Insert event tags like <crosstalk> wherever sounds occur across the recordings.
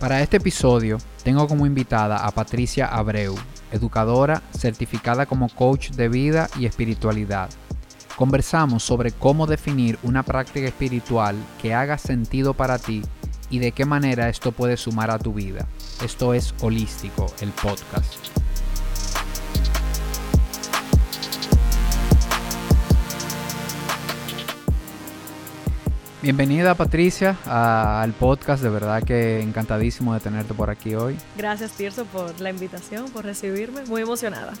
Para este episodio tengo como invitada a Patricia Abreu, educadora certificada como coach de vida y espiritualidad. Conversamos sobre cómo definir una práctica espiritual que haga sentido para ti y de qué manera esto puede sumar a tu vida. Esto es Holístico, el podcast. Bienvenida Patricia al podcast, de verdad que encantadísimo de tenerte por aquí hoy. Gracias Tirso por la invitación, por recibirme, muy emocionada.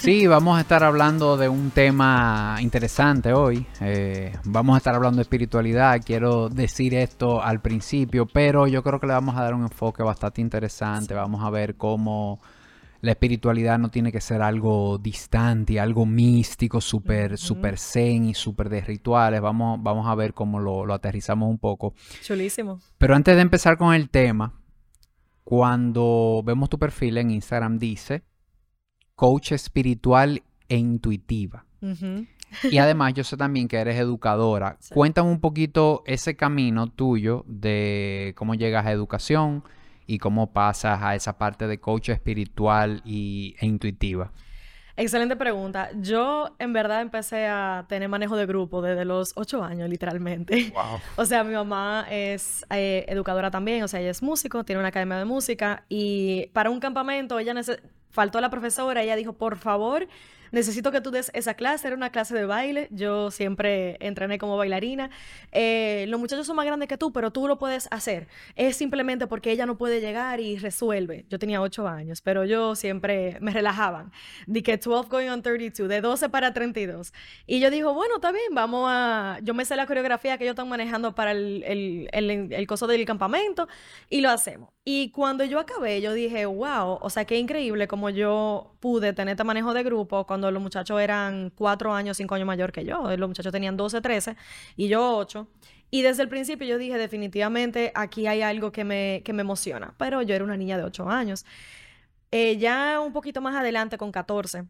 Sí, vamos a estar hablando de un tema interesante hoy. Eh, vamos a estar hablando de espiritualidad. Quiero decir esto al principio, pero yo creo que le vamos a dar un enfoque bastante interesante. Vamos a ver cómo la espiritualidad no tiene que ser algo distante, algo místico, súper super zen y súper de rituales. Vamos, vamos a ver cómo lo, aterrizamos un poco. Chulísimo. Pero antes de empezar con el tema, cuando vemos tu perfil en Instagram dice coach espiritual e intuitiva. Y además yo sé también que eres educadora. Cuéntame un poquito ese camino tuyo de cómo llegas a educación, y cómo pasas a esa parte de coach espiritual y, e intuitiva? Excelente pregunta. Yo en verdad empecé a tener manejo de grupo desde los ocho años, literalmente. Wow. <laughs> O sea, mi mamá es eh, educadora también, o sea, ella es músico, tiene una academia de música y para un campamento ella faltó a la profesora, ella dijo, por favor, necesito que tú des esa clase, era una clase de baile, yo siempre entrené como bailarina, eh, los muchachos son más grandes que tú, pero tú lo puedes hacer, es simplemente porque ella no puede llegar y resuelve, yo tenía 8 años, pero yo siempre me relajaban, de que 12 going on 32, de 12 para 32, y yo digo, bueno, está bien, vamos a, yo me sé la coreografía que ellos están manejando para el, el, el, el coso del campamento, y lo hacemos. Y cuando yo acabé, yo dije, wow, o sea, qué increíble como yo pude tener este manejo de grupo cuando los muchachos eran cuatro años, cinco años mayor que yo. Los muchachos tenían 12, 13 y yo 8. Y desde el principio yo dije, definitivamente aquí hay algo que me, que me emociona. Pero yo era una niña de 8 años. Eh, ya un poquito más adelante, con 14,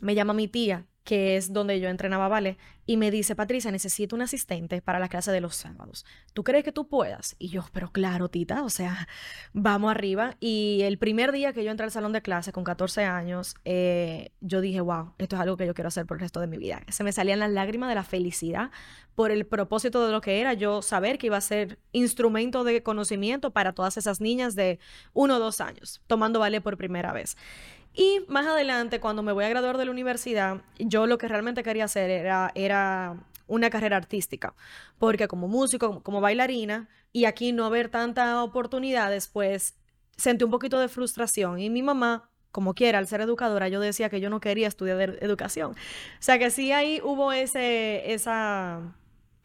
me llama mi tía que es donde yo entrenaba ballet, y me dice, Patricia, necesito un asistente para la clase de los sábados. ¿Tú crees que tú puedas? Y yo, pero claro, tita, o sea, vamos arriba. Y el primer día que yo entré al salón de clase con 14 años, eh, yo dije, wow, esto es algo que yo quiero hacer por el resto de mi vida. Se me salían las lágrimas de la felicidad por el propósito de lo que era yo saber que iba a ser instrumento de conocimiento para todas esas niñas de uno o dos años, tomando ballet por primera vez. Y más adelante, cuando me voy a graduar de la universidad, yo lo que realmente quería hacer era, era una carrera artística, porque como músico, como bailarina, y aquí no haber tantas oportunidades, pues sentí un poquito de frustración. Y mi mamá, como quiera, al ser educadora, yo decía que yo no quería estudiar educación. O sea que sí ahí hubo ese, esa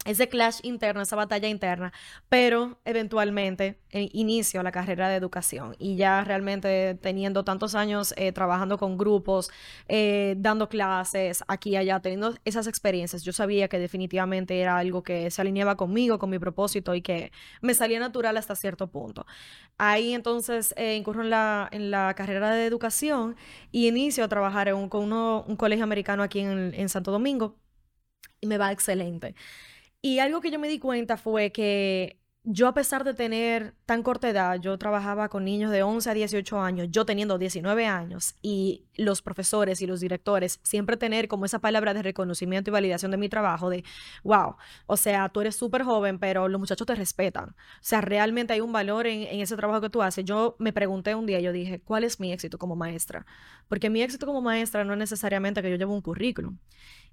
ese clash interno, esa batalla interna, pero eventualmente eh, inicio la carrera de educación y ya realmente teniendo tantos años eh, trabajando con grupos, eh, dando clases aquí y allá, teniendo esas experiencias, yo sabía que definitivamente era algo que se alineaba conmigo, con mi propósito y que me salía natural hasta cierto punto. Ahí entonces incurro en la, en la carrera de educación y inicio a trabajar en un, con un colegio americano aquí en, en Santo Domingo y me va excelente. Y algo que yo me di cuenta fue que yo a pesar de tener tan corta edad, yo trabajaba con niños de 11 a 18 años, yo teniendo 19 años y los profesores y los directores siempre tener como esa palabra de reconocimiento y validación de mi trabajo de, wow, o sea, tú eres súper joven, pero los muchachos te respetan. O sea, realmente hay un valor en, en, ese trabajo que tú haces. Yo me pregunté un día, yo dije, ¿cuál es mi éxito como maestra? Porque mi éxito como maestra no es necesariamente que yo llevo un currículum.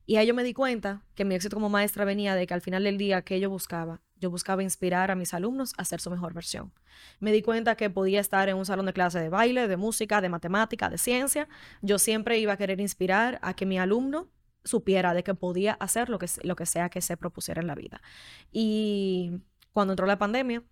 Y ahí yo me di cuenta que mi éxito como maestra venía de que al final del día, que yo buscaba? Yo buscaba inspirar a mis alumnos a ser su mejor versión. Me di cuenta que podía estar en un salón de clase de baile, de música, de matemática, de ciencia. Yo siempre iba a querer inspirar a que mi alumno supiera de que podía hacer lo que, lo que sea que se propusiera en la vida. Y cuando entró la pandemia,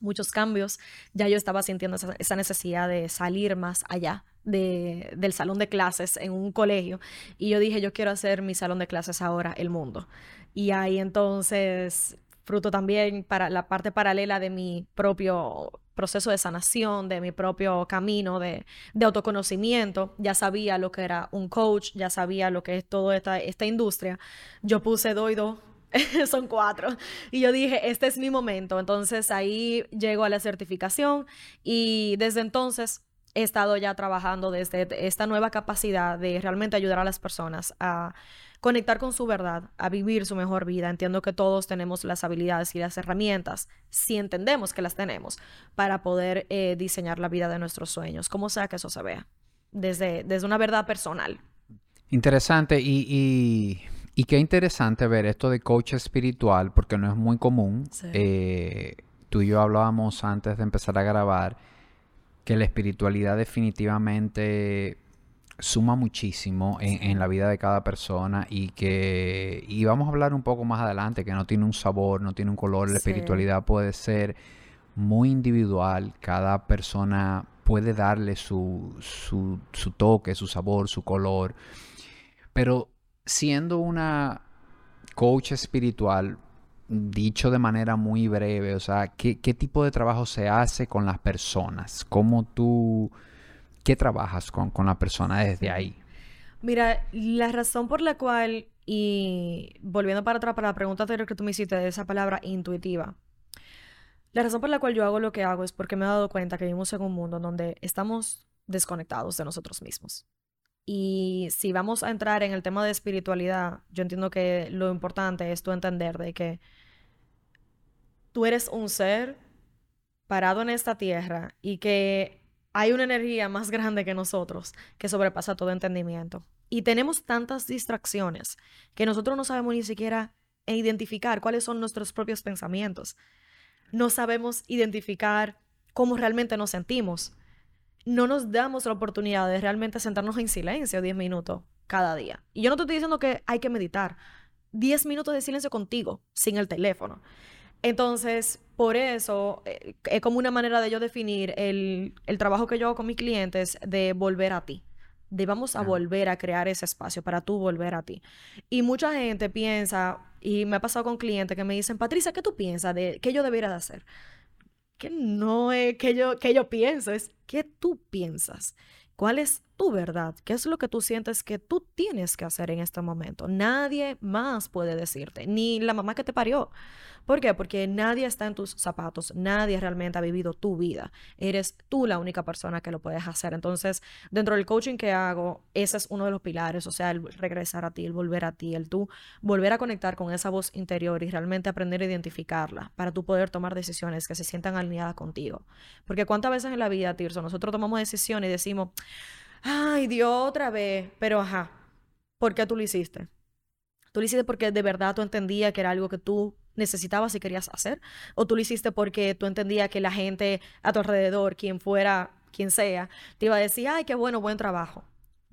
muchos cambios, ya yo estaba sintiendo esa, necesidad de salir más allá de, del salón de clases en un colegio. Y yo dije, yo quiero hacer mi salón de clases ahora, el mundo. Y ahí entonces, fruto también para la parte paralela de mi propio proceso de sanación, de mi propio camino de, de autoconocimiento, ya sabía lo que era un coach, ya sabía lo que es toda esta, esta industria. Yo puse doido <laughs> son cuatro. Y yo dije, este es mi momento. Entonces ahí llego a la certificación y desde entonces he estado ya trabajando desde esta nueva capacidad de realmente ayudar a las personas a conectar con su verdad, a vivir su mejor vida. Entiendo que todos tenemos las habilidades y las herramientas, si entendemos que las tenemos, para poder eh, diseñar la vida de nuestros sueños, como sea que eso se vea, desde, desde una verdad personal. Interesante y, y, qué interesante ver esto de coach espiritual, porque no es muy común. Eh, tú y yo hablábamos antes de empezar a grabar que la espiritualidad definitivamente suma muchísimo en, la vida de cada persona y que, y vamos a hablar un poco más adelante, que no tiene un sabor, no tiene un color, la espiritualidad puede ser muy individual, cada persona puede darle su, su, su toque, su sabor, su color, pero siendo una coach espiritual, dicho de manera muy breve, o sea, ¿qué, qué tipo de trabajo se hace con las personas? ¿Cómo tú ¿Qué trabajas con, la persona desde ahí? Mira, la razón por la cual, y volviendo para atrás para la pregunta anterior que tú me hiciste de esa palabra intuitiva, la razón por la cual yo hago lo que hago es porque me he dado cuenta que vivimos en un mundo donde estamos desconectados de nosotros mismos. Y si vamos a entrar en el tema de espiritualidad, yo entiendo que lo importante es tú entender de que tú eres un ser parado en esta tierra y que hay una energía más grande que nosotros que sobrepasa todo entendimiento. Y tenemos tantas distracciones que nosotros no sabemos ni siquiera identificar cuáles son nuestros propios pensamientos. No sabemos identificar cómo realmente nos sentimos. No nos damos la oportunidad de realmente sentarnos en silencio 10 minutos cada día. Y yo no te estoy diciendo que hay que meditar. 10 minutos de silencio contigo, sin el teléfono. Entonces, por eso eh, es como una manera de yo definir el, trabajo que yo hago con mis clientes de volver a ti. De vamos a volver a crear ese espacio para tú volver a ti. Y mucha gente piensa, y me ha pasado con clientes que me dicen, Patricia, ¿qué tú piensas de qué yo debería de hacer? Que no es que yo, que yo pienso, es qué tú piensas. ¿Cuál es verdad? ¿Qué es lo que tú sientes que tú tienes que hacer en este momento? Nadie más puede decirte, ni la mamá que te parió. ¿Por qué? Porque nadie está en tus zapatos, nadie realmente ha vivido tu vida. Eres tú la única persona que lo puedes hacer. Entonces, dentro del coaching que hago, ese es uno de los pilares, o sea, el regresar a ti, el volver a ti, el tú volver a conectar con esa voz interior y realmente aprender a identificarla para tú poder tomar decisiones que se sientan alineadas contigo. Porque cuántas veces en la vida, Tirso, nosotros tomamos decisiones y decimos, ay, Dios, otra vez, pero ajá, ¿por qué tú lo hiciste? Tú lo hiciste porque de verdad tú entendías que era algo que tú necesitabas y querías hacer, o tú lo hiciste porque tú entendías que la gente a tu alrededor, quien fuera, quien sea, te iba a decir, ay, qué bueno, buen trabajo.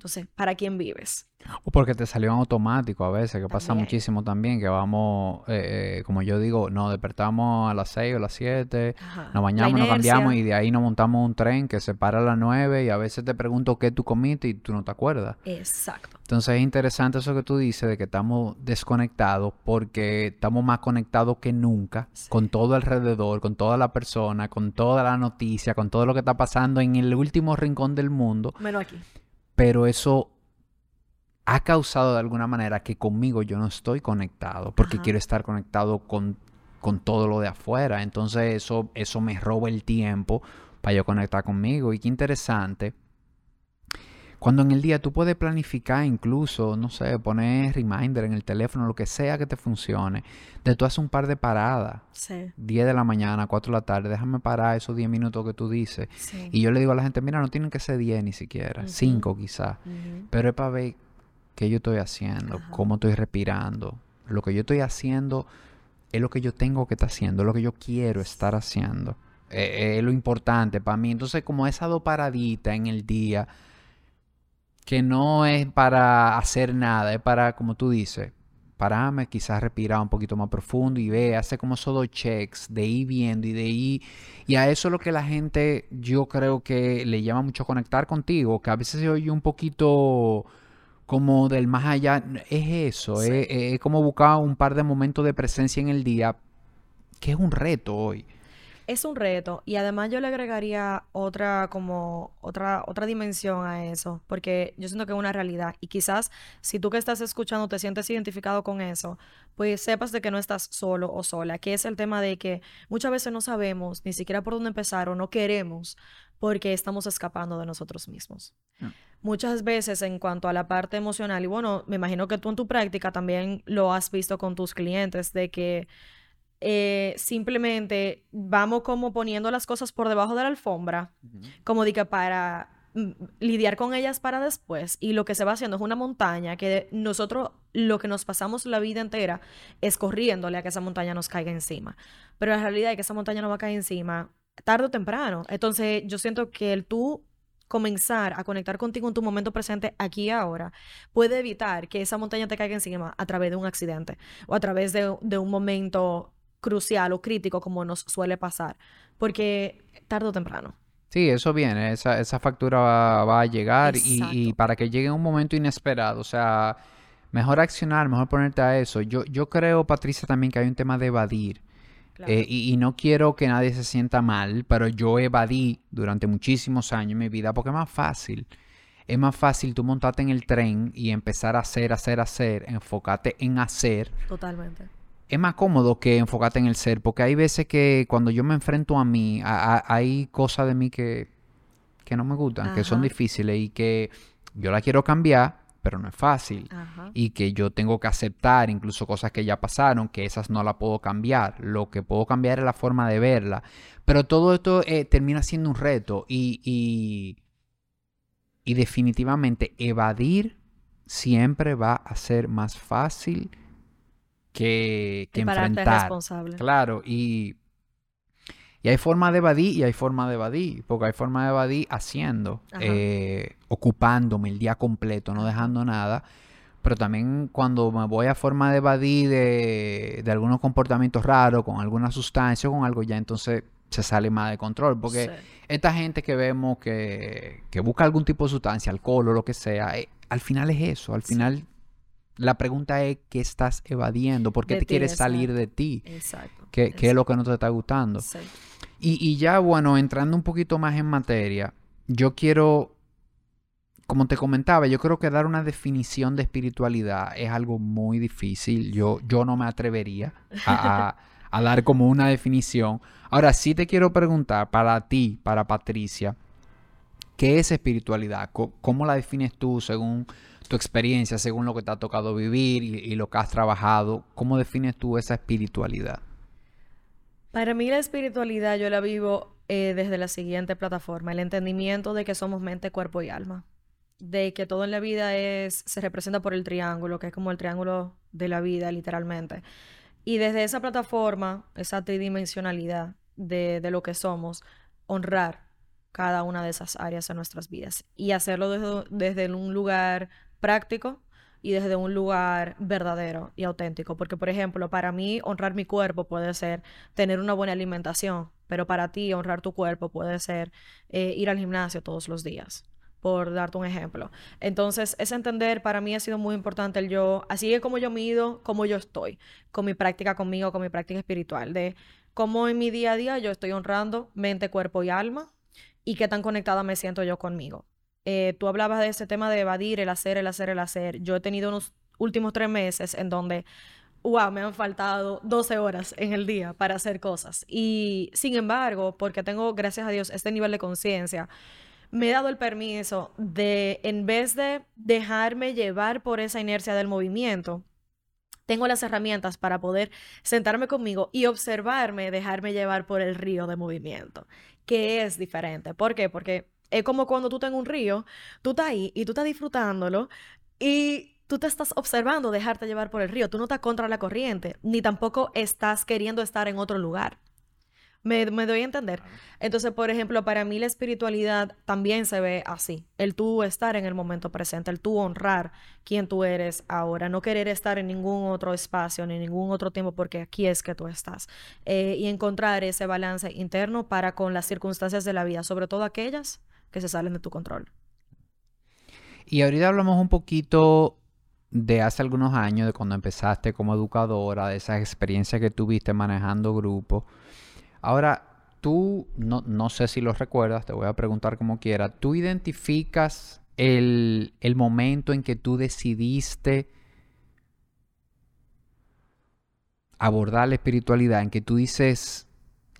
Entonces, ¿para quién vives? O porque te salió en automático a veces, que pasa muchísimo también, que vamos, eh, eh, como yo digo, nos despertamos a las 6 o a las 7, nos bañamos, nos cambiamos y de ahí nos montamos un tren que se para a las 9 y a veces te pregunto qué tú comiste y tú no te acuerdas. Exacto. Entonces es interesante eso que tú dices de que estamos desconectados porque estamos más conectados que nunca con todo alrededor, con toda la persona, con toda la noticia, con todo lo que está pasando en el último rincón del mundo. Menos aquí pero eso ha causado de alguna manera que conmigo yo no estoy conectado, porque quiero estar conectado con, con, todo lo de afuera. Entonces eso, eso me roba el tiempo para yo conectar conmigo. Y qué interesante cuando en el día tú puedes planificar incluso, no sé, poner reminder en el teléfono, lo que sea que te funcione, de tú haces un par de paradas. Sí. 10 de la mañana, 4 de la tarde, déjame parar esos 10 minutos que tú dices. Y yo le digo a la gente, mira, no tienen que ser 10 ni siquiera, 5 quizás. Pero es para ver qué yo estoy haciendo, cómo estoy respirando. Lo que yo estoy haciendo es lo que yo tengo que estar haciendo, es lo que yo quiero estar haciendo. Eh, es lo importante para mí. Entonces, como esa dos paraditas en el día que no es para hacer nada, es para, como tú dices, pararme, quizás respirar un poquito más profundo y ver, hacer como esos dos checks de ir viendo y de ir. Y a eso es lo que la gente, yo creo que le llama mucho conectar contigo, que a veces se oye un poquito como del más allá. Es eso, es, es como buscar un par de momentos de presencia en el día, que es un reto hoy. Es un reto y además yo le agregaría otra como otra otra dimensión a eso, porque yo siento que es una realidad y quizás si tú que estás escuchando te sientes identificado con eso, pues sepas de que no estás solo o sola, que es el tema de que muchas veces no sabemos ni siquiera por dónde empezar o no queremos porque estamos escapando de nosotros mismos. Mm. Muchas veces en cuanto a la parte emocional, y bueno, me imagino que tú en tu práctica también lo has visto con tus clientes, de que eh, simplemente vamos como poniendo las cosas por debajo de la alfombra, como diga, para mm, lidiar con ellas para después. Y lo que se va haciendo es una montaña que nosotros lo que nos pasamos la vida entera es corriéndole a que esa montaña nos caiga encima. Pero la realidad es que esa montaña no va a caer encima tarde o temprano. Entonces yo siento que el tú comenzar a conectar contigo en tu momento presente aquí y ahora puede evitar que esa montaña te caiga encima a través de un accidente o a través de, de un momento crucial o crítico como nos suele pasar, porque tarde o temprano. Sí, eso viene, esa, esa factura va, a llegar y, para que llegue un momento inesperado, o sea, mejor accionar, mejor ponerte a eso. Yo, yo creo, Patricia, también que hay un tema de evadir. Eh, y, y, no quiero que nadie se sienta mal, pero yo evadí durante muchísimos años en mi vida porque es más fácil. Es más fácil tú montarte en el tren y empezar a hacer, hacer, hacer, enfocarte en hacer. Totalmente es más cómodo que enfocarte en el ser, porque hay veces que cuando yo me enfrento a mí, hay cosas de mí que, que no me gustan, que son difíciles y que yo la quiero cambiar, pero no es fácil. Y que yo tengo que aceptar incluso cosas que ya pasaron, que esas no las puedo cambiar. Lo que puedo cambiar es la forma de verla. Pero todo esto eh, termina siendo un reto y, y, y definitivamente evadir siempre va a ser más fácil que, que enfrentar. responsable. Claro, y, y hay forma de evadir y hay forma de evadir, porque hay forma de evadir haciendo, eh, ocupándome el día completo, no dejando nada. Pero también cuando me voy a forma de evadir de, de algunos comportamientos raros, con alguna sustancia o con algo, ya entonces se sale más de control. Porque esta gente que vemos que, que, busca algún tipo de sustancia, alcohol o lo que sea, eh, al final es eso. Al final la pregunta es, ¿qué estás evadiendo? ¿Por qué te quieres salir de ti? Exacto. ¿Qué, es lo que no te está gustando? Y, y ya, bueno, entrando un poquito más en materia, yo quiero, como te comentaba, yo creo que dar una definición de espiritualidad es algo muy difícil. Yo, yo no me atrevería a, a dar como una definición. Ahora sí te quiero preguntar para ti, para Patricia, ¿qué es espiritualidad? ¿Cómo la defines tú según tu experiencia según lo que te ha tocado vivir y, lo que has trabajado, ¿cómo defines tú esa espiritualidad? Para mí la espiritualidad yo la vivo eh, desde la siguiente plataforma, el entendimiento de que somos mente, cuerpo y alma, de que todo en la vida es se representa por el triángulo, que es como el triángulo de la vida literalmente. Y desde esa plataforma, esa tridimensionalidad de, de lo que somos, honrar cada una de esas áreas en nuestras vidas y hacerlo desde, desde un lugar práctico y desde un lugar verdadero y auténtico. Porque, por ejemplo, para mí honrar mi cuerpo puede ser tener una buena alimentación, pero para ti honrar tu cuerpo puede ser eh, ir al gimnasio todos los días, por darte un ejemplo. Entonces, ese entender para mí ha sido muy importante el yo, así es como yo mido, cómo yo estoy, con mi práctica conmigo, con mi práctica espiritual, de cómo en mi día a día yo estoy honrando mente, cuerpo y alma y qué tan conectada me siento yo conmigo. Eh, tú hablabas de ese tema de evadir, el hacer, el hacer, el hacer. Yo he tenido unos últimos tres meses en donde, wow, me han faltado 12 horas en el día para hacer cosas. Y sin embargo, porque tengo, gracias a Dios, este nivel de conciencia, me he dado el permiso de, en vez de dejarme llevar por esa inercia del movimiento, tengo las herramientas para poder sentarme conmigo y observarme, dejarme llevar por el río de movimiento, que es diferente. ¿Por qué? Porque es como cuando tú estás en un río, tú estás ahí y tú estás disfrutándolo y tú te estás observando dejarte llevar por el río. Tú no estás contra la corriente, ni tampoco estás queriendo estar en otro lugar. Me, doy a entender. Entonces, por ejemplo, para mí la espiritualidad también se ve así. El tú estar en el momento presente, el tú honrar quién tú eres ahora, no querer estar en ningún otro espacio ni ningún otro tiempo porque aquí es que tú estás. Eh, y encontrar ese balance interno para con las circunstancias de la vida, sobre todo aquellas que se salen de tu control. Y ahorita hablamos un poquito de hace algunos años, de cuando empezaste como educadora, de esas experiencias que tuviste manejando grupos. Ahora, tú, no, no sé si lo recuerdas, te voy a preguntar como quiera, ¿tú identificas el, el momento en que tú decidiste abordar la espiritualidad, en que tú dices,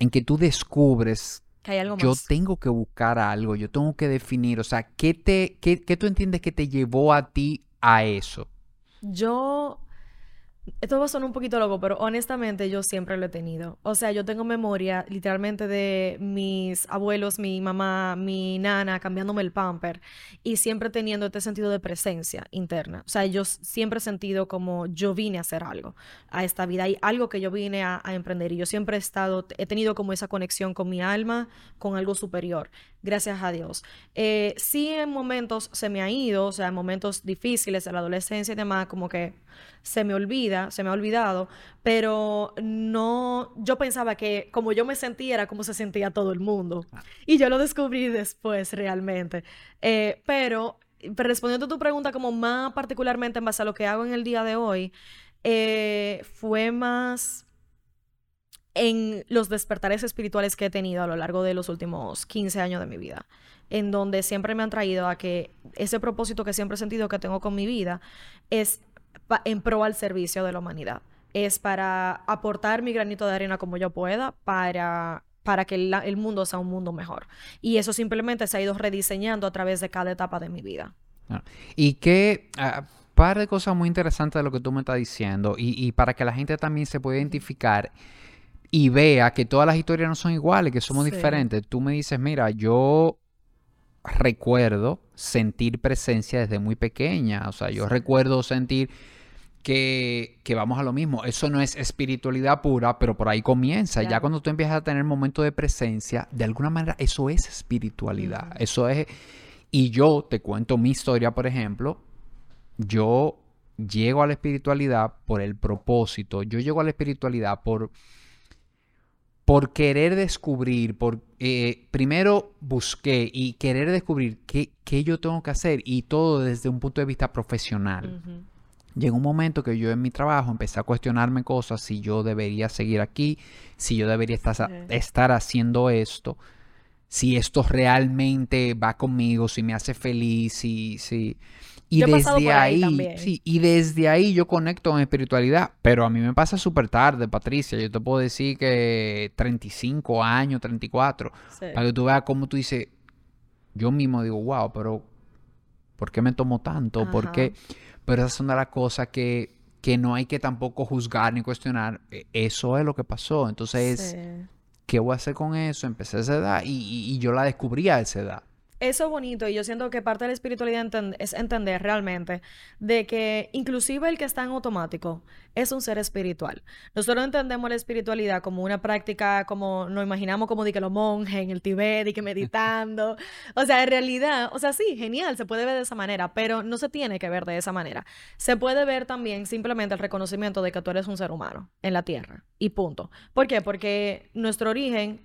en que tú descubres que hay algo yo tengo que buscar algo, yo tengo que definir, o sea, ¿qué, te, qué, qué tú entiendes que te llevó a ti a eso? Yo esto va a sonar un poquito loco, pero honestamente yo siempre lo he tenido. O sea, yo tengo memoria literalmente de mis abuelos, mi mamá, mi nana cambiándome el pamper y siempre teniendo este sentido de presencia interna. O sea, yo siempre he sentido como yo vine a hacer algo a esta vida y algo que yo vine a, a emprender y yo siempre he estado, he tenido como esa conexión con mi alma, con algo superior. Gracias a Dios. Eh, sí, en momentos se me ha ido, o sea, en momentos difíciles de la adolescencia y demás, como que se me olvida, se me ha olvidado, pero no, yo pensaba que como yo me sentía era como se sentía todo el mundo. Y yo lo descubrí después realmente. Eh, pero respondiendo a tu pregunta como más particularmente en base a lo que hago en el día de hoy, eh, fue más en los despertares espirituales que he tenido a lo largo de los últimos 15 años de mi vida, en donde siempre me han traído a que ese propósito que siempre he sentido que tengo con mi vida es en pro al servicio de la humanidad. Es para aportar mi granito de arena como yo pueda para, para que el mundo sea un mundo mejor. Y eso simplemente se ha ido rediseñando a través de cada etapa de mi vida. Ah, Y que, ah, par de cosas muy interesantes de lo que tú me estás diciendo, y, y para que la gente también se pueda identificar y vea que todas las historias no son iguales, que somos Sí. diferentes. Tú me dices, mira, yo recuerdo sentir presencia desde muy pequeña, o sea, yo Sí. recuerdo sentir que, que vamos a lo mismo. Eso no es espiritualidad pura, pero por ahí comienza. Ya cuando tú empiezas a tener momentos de presencia, de alguna manera eso es espiritualidad. Eso es... Y yo te cuento mi historia, por ejemplo. Yo llego a la espiritualidad por el propósito. Yo llego a la espiritualidad por, por querer descubrir, por eh, primero busqué y querer descubrir qué, qué yo tengo que hacer y todo desde un punto de vista profesional. Llegó un momento que yo en mi trabajo empecé a cuestionarme cosas, si yo debería seguir aquí, si yo debería estar, haciendo esto, si esto realmente va conmigo, si me hace feliz, si, si... Y Yo desde ahí sí, y desde ahí yo conecto con espiritualidad, pero a mí me pasa súper tarde, Patricia, yo te puedo decir que 35 años, 34, Sí. para que tú veas cómo tú dices, yo mismo digo, wow, pero ¿por qué me tomo tanto? ¿Por Ajá. qué? Pero esas son de las cosas que, que no hay que tampoco juzgar ni cuestionar. E- Eso es lo que pasó. Entonces, Sí. ¿qué voy a hacer con eso? Empecé a esa edad y, y- y yo la descubrí a esa edad. Eso es bonito y yo siento que parte de la espiritualidad es entender realmente de que inclusive el que está en automático es un ser espiritual. Nosotros entendemos la espiritualidad como una práctica, como nos imaginamos como de que los monjes en el Tibet y que meditando. <laughs> O sea, en realidad, o sea, sí, genial, se puede ver de esa manera, pero no se tiene que ver de esa manera. Se puede ver también simplemente el reconocimiento de que tú eres un ser humano en la tierra y punto. ¿Por qué? Porque nuestro origen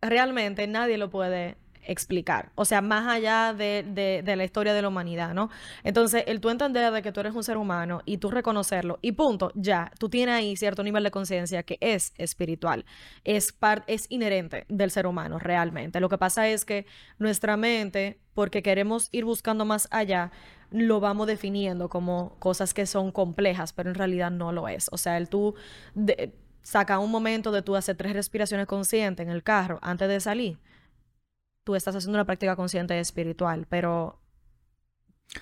realmente nadie lo puede explicar. O sea, más allá de, de- de la historia de la humanidad, ¿no? Entonces, el tú entender de que tú eres un ser humano y tú reconocerlo y punto, ya, tú tienes ahí cierto nivel de conciencia que es espiritual, es, par- es inherente del ser humano realmente. Lo que pasa es que nuestra mente, porque queremos ir buscando más allá, lo vamos definiendo como cosas que son complejas, pero en realidad no lo es. O sea, el tú... de- saca un momento de tú hacer tres respiraciones conscientes en el carro antes de salir, tú estás haciendo una práctica consciente espiritual, pero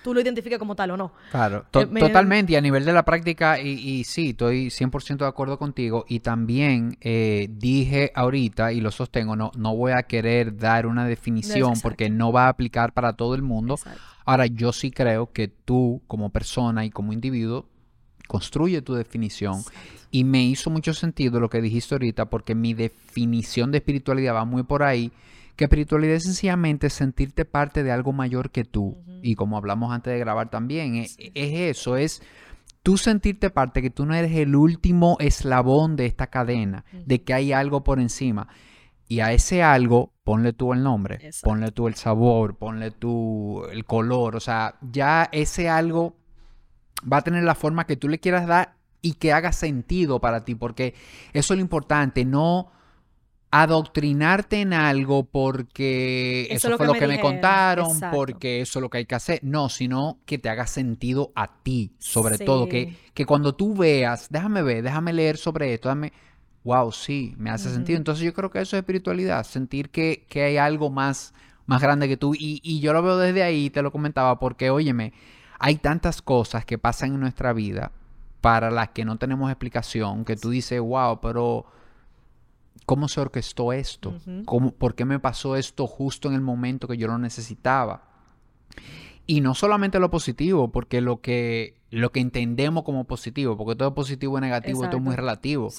tú lo identificas como tal o no. Claro, to- Eh, me- totalmente. Y a nivel de la práctica, y, y sí, estoy 100% de acuerdo contigo. Y también eh, dije ahorita, y lo sostengo, no, no voy a querer dar una definición exacto. porque no va a aplicar para todo el mundo. Exacto. Ahora, yo sí creo que tú, como persona y como individuo, construye tu definición. Y me hizo mucho sentido lo que dijiste ahorita, porque mi definición de espiritualidad va muy por ahí. Que espiritualidad es sencillamente sentirte parte de algo mayor que tú. Y como hablamos antes de grabar también, e- Sí. es eso, es tú sentirte parte, que tú no eres el último eslabón de esta cadena, de que hay algo por encima. Y a ese algo, ponle tú el nombre, Exacto. ponle tú el sabor, ponle tú el color. O sea, ya ese algo va a tener la forma que tú le quieras dar y que haga sentido para ti, porque eso es lo importante, no adoctrinarte en algo porque eso, fue lo que, me, contaron, porque eso es lo que hay que hacer. No, sino que te haga sentido a ti, sobre todo. Que, que cuando tú veas, déjame ver, déjame leer sobre esto, déjame, wow, sí, me hace sentido. Entonces yo creo que eso es espiritualidad, sentir que, que hay algo más, más grande que tú. Y, y yo lo veo desde ahí, te lo comentaba, porque óyeme, hay tantas cosas que pasan en nuestra vida para las que no tenemos explicación, que tú dices, wow, pero ¿cómo se orquestó esto? ¿Cómo, ¿Por qué me pasó esto justo en el momento que yo lo necesitaba? Y no solamente lo positivo, porque lo que, lo que entendemos como positivo, porque todo positivo y negativo, todo es muy relativo.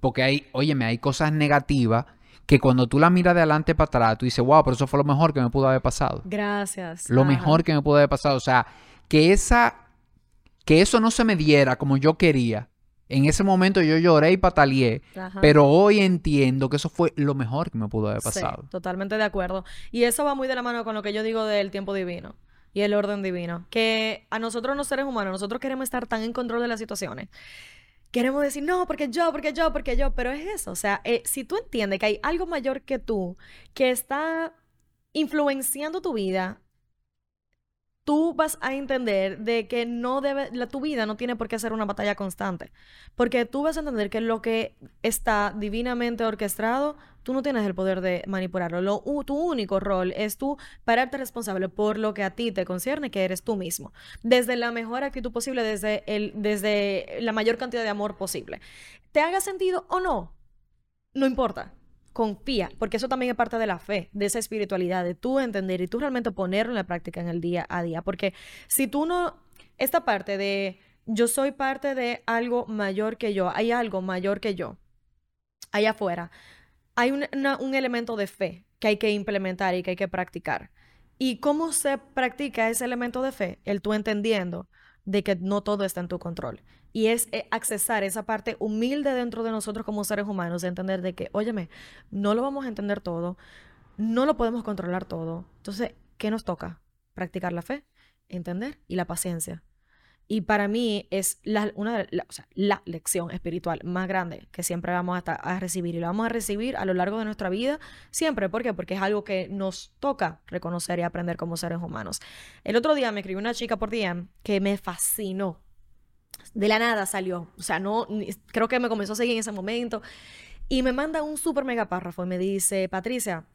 Porque hay, óyeme, hay cosas negativas que cuando tú la miras de adelante para atrás, tú dices, wow, pero eso fue lo mejor que me pudo haber pasado. Gracias. Lo mejor que me pudo haber pasado. O sea, que esa, que eso no se me diera como yo quería, en ese momento yo lloré y pataleé, pero hoy entiendo que eso fue lo mejor que me pudo haber pasado. Sí, totalmente de acuerdo. Y eso va muy de la mano con lo que yo digo del tiempo divino y el orden divino. Que a nosotros los seres humanos, nosotros queremos estar tan en control de las situaciones. Queremos decir, no, porque yo, porque yo, porque yo, pero es eso. O sea, eh, si tú entiendes que hay algo mayor que tú que está influenciando tu vida, tú vas a entender de que no debe, la, tu vida no tiene por qué ser una batalla constante. Porque tú vas a entender que lo que está divinamente orquestado, tú no tienes el poder de manipularlo. Lo, tu único rol es tú pararte responsable por lo que a ti te concierne, que eres tú mismo. Desde la mejor actitud posible, desde, el, desde la mayor cantidad de amor posible. ¿Te haga sentido o no? No importa confía, porque eso también es parte de la fe, de esa espiritualidad, de tú entender y tú realmente ponerlo en la práctica en el día a día. Porque si tú no, esta parte de yo soy parte de algo mayor que yo, hay algo mayor que yo, allá afuera, hay un, un elemento de fe que hay que implementar y que hay que practicar. ¿Y cómo se practica ese elemento de fe? El tú entendiendo de que no todo está en tu control y es eh, accesar esa parte humilde dentro de nosotros como seres humanos, de entender de que, óyeme, no lo vamos a entender todo, no lo podemos controlar todo. Entonces, ¿qué nos toca? Practicar la fe, entender y la paciencia. Y para mí es la, una la, la lección espiritual más grande que siempre vamos a, recibir. Y lo vamos a recibir a lo largo de nuestra vida siempre. ¿Por qué? Porque es algo que nos toca reconocer y aprender como seres humanos. El otro día me escribió una chica por DM que me fascinó de la nada salió. O sea, no, creo que me comenzó a seguir en ese momento. Y me manda un súper mega párrafo y me dice, Patricia,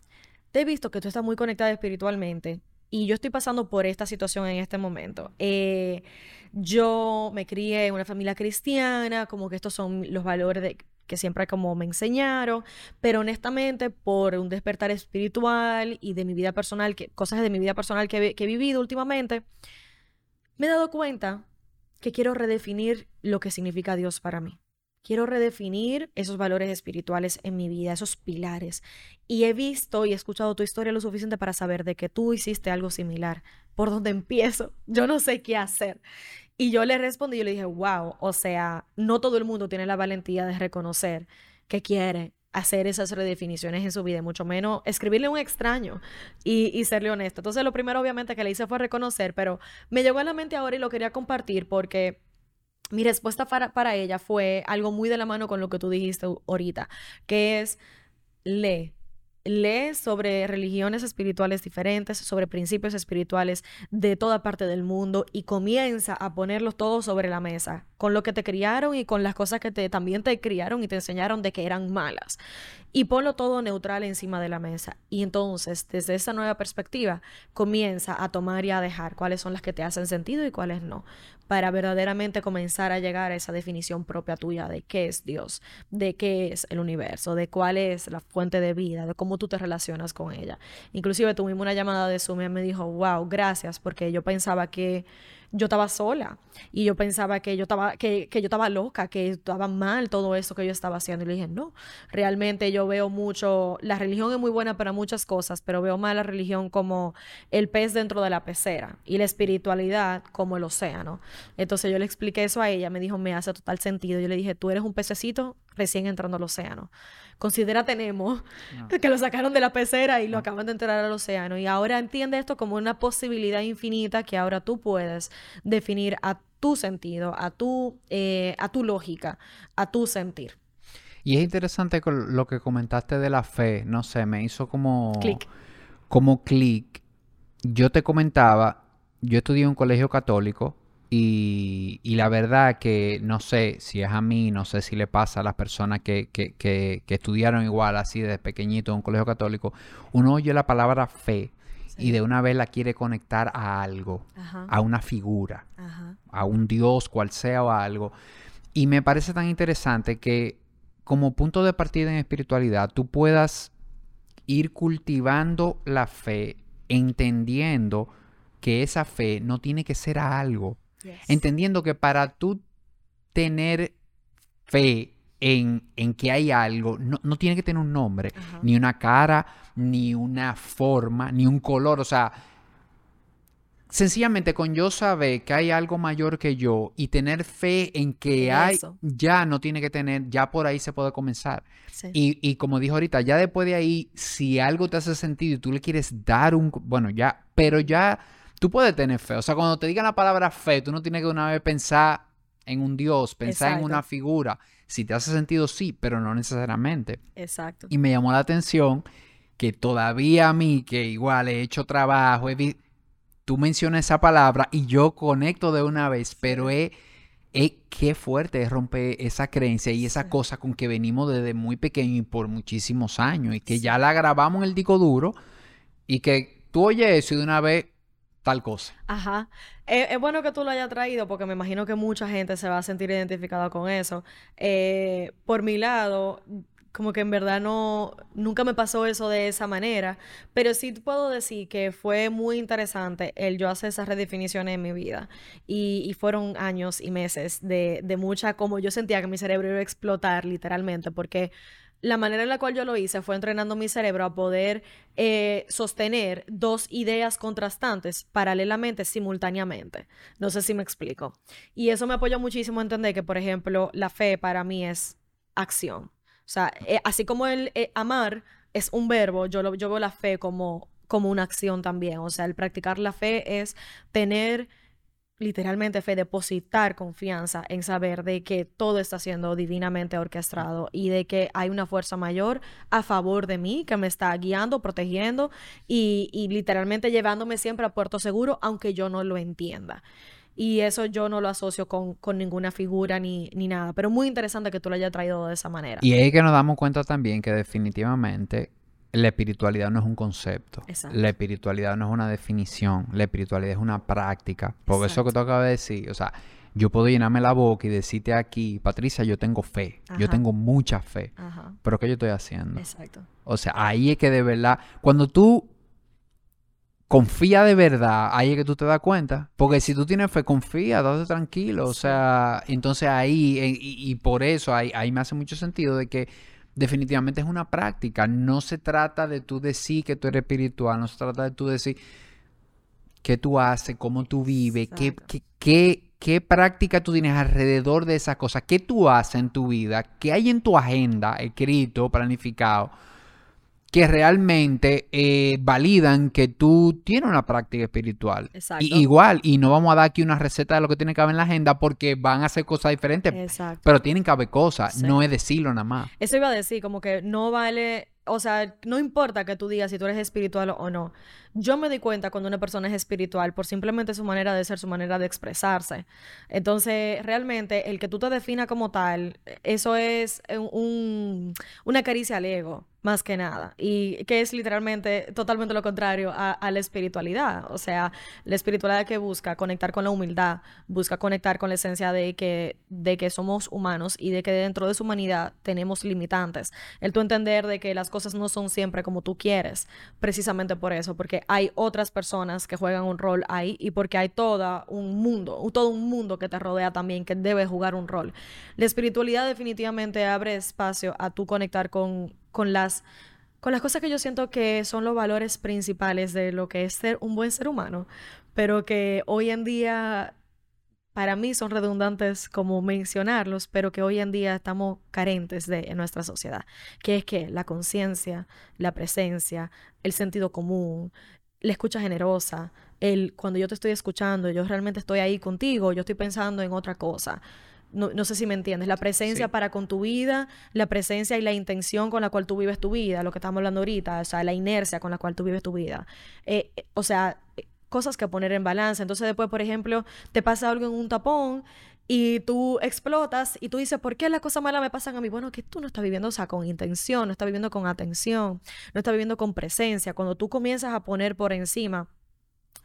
te he visto que tú estás muy conectada espiritualmente y yo estoy pasando por esta situación en este momento. Eh, yo me crié en una familia cristiana, como que estos son los valores que siempre como me enseñaron, pero honestamente por un despertar espiritual y de mi vida personal, que, cosas de mi vida personal que he vivido últimamente, me he dado cuenta que quiero redefinir lo que significa Dios para mí. Quiero redefinir esos valores espirituales en mi vida, esos pilares. Y he visto y escuchado tu historia lo suficiente para saber de que tú hiciste algo similar. ¿Por dónde empiezo? <laughs> Yo no sé qué hacer. Y yo le respondí, yo le dije, wow, o sea, no todo el mundo tiene la valentía de reconocer que quiere hacer esas redefiniciones en su vida, mucho menos escribirle a un extraño y, serle honesto. Entonces, lo primero, obviamente, que le hice fue reconocer, pero me llegó a la mente ahora y lo quería compartir porque mi respuesta para, para ella fue algo muy de la mano con lo que tú dijiste ahorita, que es lee lee sobre religiones espirituales diferentes, sobre principios espirituales de toda parte del mundo y comienza a ponerlos todos sobre la mesa, con lo que te criaron y con las cosas que también te criaron y te enseñaron de que eran malas. Y ponlo todo neutral encima de la mesa. Y entonces, desde esa nueva perspectiva, comienza a tomar y a dejar cuáles son las que te hacen sentido y cuáles no para verdaderamente comenzar a llegar a esa definición propia tuya de qué es Dios, de qué es el universo, de cuál es la fuente de vida, de cómo tú te relacionas con ella. Inclusive tuvimos una llamada de Zoom y me dijo, wow, gracias, porque yo pensaba que yo estaba sola y yo pensaba que yo estaba, que, que, yo estaba loca, que estaba mal todo eso que yo estaba haciendo. Y le dije, no, realmente yo veo mucho, la religión es muy buena para muchas cosas, pero veo más la religión como el pez dentro de la pecera y la espiritualidad como el océano. Entonces yo le expliqué eso a ella, me dijo, me hace total sentido. Yo le dije, tú eres un pececito recién entrando al océano. Considera tenemos <laughs> que lo sacaron de la pecera y lo acaban de entrar al océano. Y ahora entiende esto como una posibilidad infinita que ahora tú puedes definir a tu sentido, a tu, eh, a tu lógica, a tu sentir. Y es interesante lo que comentaste de la fe, no sé, me hizo como... Clic. Como clic. Yo te comentaba, yo estudié en un colegio católico y, la verdad que no sé si es a mí, no sé si le pasa a las personas que, estudiaron igual así desde pequeñito en un colegio católico, uno oye la palabra fe y de una vez la quiere conectar a algo, a una figura, a un Dios, cual sea o algo. Y me parece tan interesante que como punto de partida en espiritualidad tú puedas ir cultivando la fe, entendiendo que esa fe no tiene que ser a algo, Entendiendo que para tú tener fe en, que hay algo, no, tiene que tener un nombre, ni una cara, ni una forma, ni un color. O sea, sencillamente con yo saber que hay algo mayor que yo y tener fe en que hay, ya no tiene que tener, ya por ahí se puede comenzar. Y, y, como dijo ahorita, ya después de ahí, si algo te hace sentido y tú le quieres dar un, bueno, ya, pero ya tú puedes tener fe. O sea, cuando te digan la palabra fe, tú no tienes que una vez pensar en un Dios, pensar en una figura. Si te hace sentido, sí, pero no necesariamente. Exacto. Y me llamó la atención que todavía a mí, que igual he hecho trabajo, he tú mencionas esa palabra y yo conecto de una vez, pero es, qué fuerte es romper esa creencia y esa cosa con que venimos desde muy pequeño y por muchísimos años y que ya la grabamos en el disco duro y que tú oyes eso y de una vez tal cosa. Ajá. Eh, es, bueno que tú lo hayas traído porque me imagino que mucha gente se va a sentir identificada con eso. Eh, por mi lado, como que en verdad no, nunca me pasó eso de esa manera, pero sí puedo decir que fue muy interesante el yo hacer esas redefiniciones en mi vida y, fueron años y meses de, de mucha, como yo sentía que mi cerebro iba a explotar literalmente, porque la manera en la cual yo lo hice fue entrenando mi cerebro a poder eh, sostener dos ideas contrastantes paralelamente, simultáneamente. No sé si me explico. Y eso me apoyó muchísimo a entender que, por ejemplo, la fe para mí es acción. O sea, eh, así como el eh, amar es un verbo, yo, lo, yo veo la fe como, como una acción también. O sea, el practicar la fe es tener literalmente fe, depositar confianza en saber de que todo está siendo divinamente orquestado y de que hay una fuerza mayor a favor de mí que me está guiando, protegiendo y, literalmente llevándome siempre a puerto seguro, aunque yo no lo entienda. Y eso yo no lo asocio con, con ninguna figura ni, ni, nada. Pero muy interesante que tú lo hayas traído de esa manera. Y es que nos damos cuenta también que definitivamente la espiritualidad no es un concepto. La espiritualidad no es una definición. La espiritualidad es una práctica. Por eso que tú acabas de decir, o sea, yo puedo llenarme la boca y decirte aquí, Patricia, yo tengo fe. Yo tengo mucha fe. Pero ¿qué yo estoy haciendo? Exacto. O sea, ahí es que de verdad, cuando tú confía de verdad, ahí es que tú te das cuenta. Porque si tú tienes fe, confía, date tranquilo. O sea, entonces ahí, y, por eso ahí, ahí me hace mucho sentido de que definitivamente es una práctica. No se trata de tú decir que tú eres espiritual, no se trata de tú decir qué tú haces, cómo tú vives, qué, qué, qué, práctica tú tienes alrededor de esas cosas, qué tú haces en tu vida, qué hay en tu agenda escrito, planificado que realmente eh, validan que tú tienes una práctica espiritual. Exacto. igual, y no vamos a dar aquí una receta de lo que tiene que haber en la agenda porque van a hacer cosas diferentes. Exacto. Pero tienen que haber cosas, no es decirlo nada más. Eso iba a decir, como que no vale, o sea, no importa que tú digas si tú eres espiritual o no. Yo me di cuenta cuando una persona es espiritual por simplemente su manera de ser, su manera de expresarse. Entonces, realmente, el que tú te definas como tal, eso es un, una caricia al ego más que nada, y que es literalmente totalmente lo contrario a, la espiritualidad. O sea, la espiritualidad que busca conectar con la humildad, busca conectar con la esencia de que, de que somos humanos y de que dentro de su humanidad tenemos limitantes. El tú entender de que las cosas no son siempre como tú quieres, precisamente por eso, porque hay otras personas que juegan un rol ahí y porque hay todo un mundo, todo un mundo que te rodea también que debe jugar un rol. La espiritualidad definitivamente abre espacio a tú conectar con con las, con las cosas que yo siento que son los valores principales de lo que es ser un buen ser humano, pero que hoy en día para mí son redundantes como mencionarlos, pero que hoy en día estamos carentes de en nuestra sociedad, que es que la conciencia, la presencia, el sentido común, la escucha generosa, el cuando yo te estoy escuchando, yo realmente estoy ahí contigo, yo estoy pensando en otra cosa No, sé si me entiendes. La presencia para con tu vida, la presencia y la intención con la cual tú vives tu vida, lo que estamos hablando ahorita, o sea, la inercia con la cual tú vives tu vida. Eh, eh, o sea, cosas que poner en balance. Entonces después, por ejemplo, te pasa algo en un tapón y tú explotas y tú dices, ¿por qué las cosas malas me pasan a mí? Bueno, que tú no estás viviendo, o sea, con intención, no estás viviendo con atención, no estás viviendo con presencia. Cuando tú comienzas a poner por encima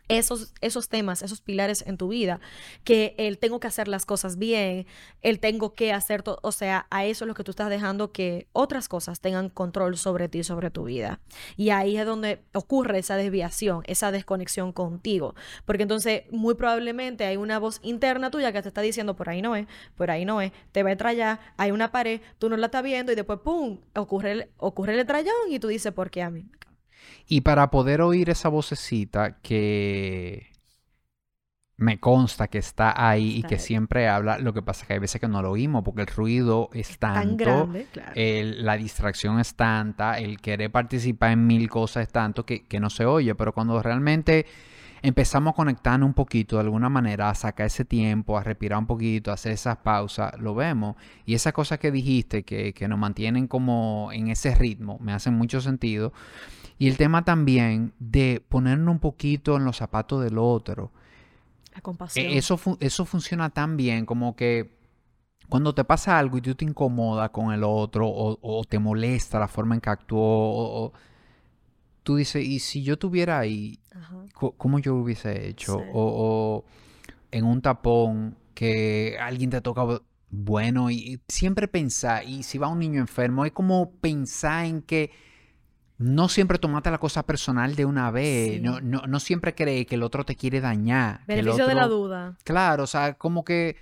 esos, esos temas, esos pilares en tu vida, que el tengo que hacer las cosas bien, el tengo que hacer todo, o sea, a eso es lo que tú estás dejando que otras cosas tengan control sobre ti, sobre tu vida. Y ahí es donde ocurre esa desviación, esa desconexión contigo, porque entonces muy probablemente hay una voz interna tuya que te está diciendo, por ahí no es, por ahí no es, te va a trayar, hay una pared, tú no la estás viendo y después, ¡pum!, ocurre ocurre el trayón y tú dices, ¿por qué a mí? Y para poder oír esa vocecita que me consta que está ahí y que siempre habla, lo que pasa es que hay veces que no lo oímos porque el ruido es, tanto, la distracción es tanta, el querer participar en mil cosas es tanto que, que no se oye, pero cuando realmente empezamos a conectarnos un poquito de alguna manera, a sacar ese tiempo, a respirar un poquito, a hacer esas pausas, lo vemos. Y esas cosas que dijiste que, que nos mantienen como en ese ritmo, me hacen mucho sentido. Y el tema también de ponernos un poquito en los zapatos del otro. La compasión. E, eso, eso funciona tan bien como que cuando te pasa algo y tú te incomodas con el otro o, te molesta la forma en que actuó, o, tú dices, ¿y si yo tuviera ahí, cómo yo hubiese hecho? O, en un tapón que alguien te toca bueno y siempre pensar, y si va un niño enfermo, es como pensar en que no siempre tomate la cosa personal de una vez. No, no, no, siempre cree que el otro te quiere dañar. Beneficio de la duda. Claro, o sea, como que...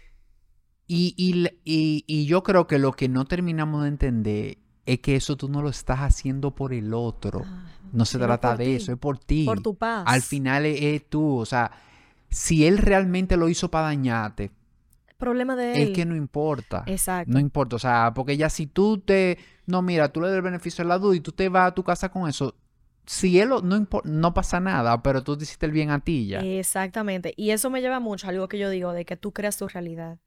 Y, y, y, yo creo que lo que no terminamos de entender es que eso tú no lo estás haciendo por el otro. Ah, no se trata de eso, es por ti. Por tu paz. Al final es, tú. O sea, si él realmente lo hizo para dañarte, problema de él. Es que no importa. Exacto. No importa. O sea, porque ya si tú te. No, mira, tú le das el beneficio de la duda y tú te vas a tu casa con eso. Si él no, no pasa nada, pero tú te hiciste el bien a ti ya. Exactamente. Y eso me lleva mucho a algo que yo digo, de que tú creas tu realidad.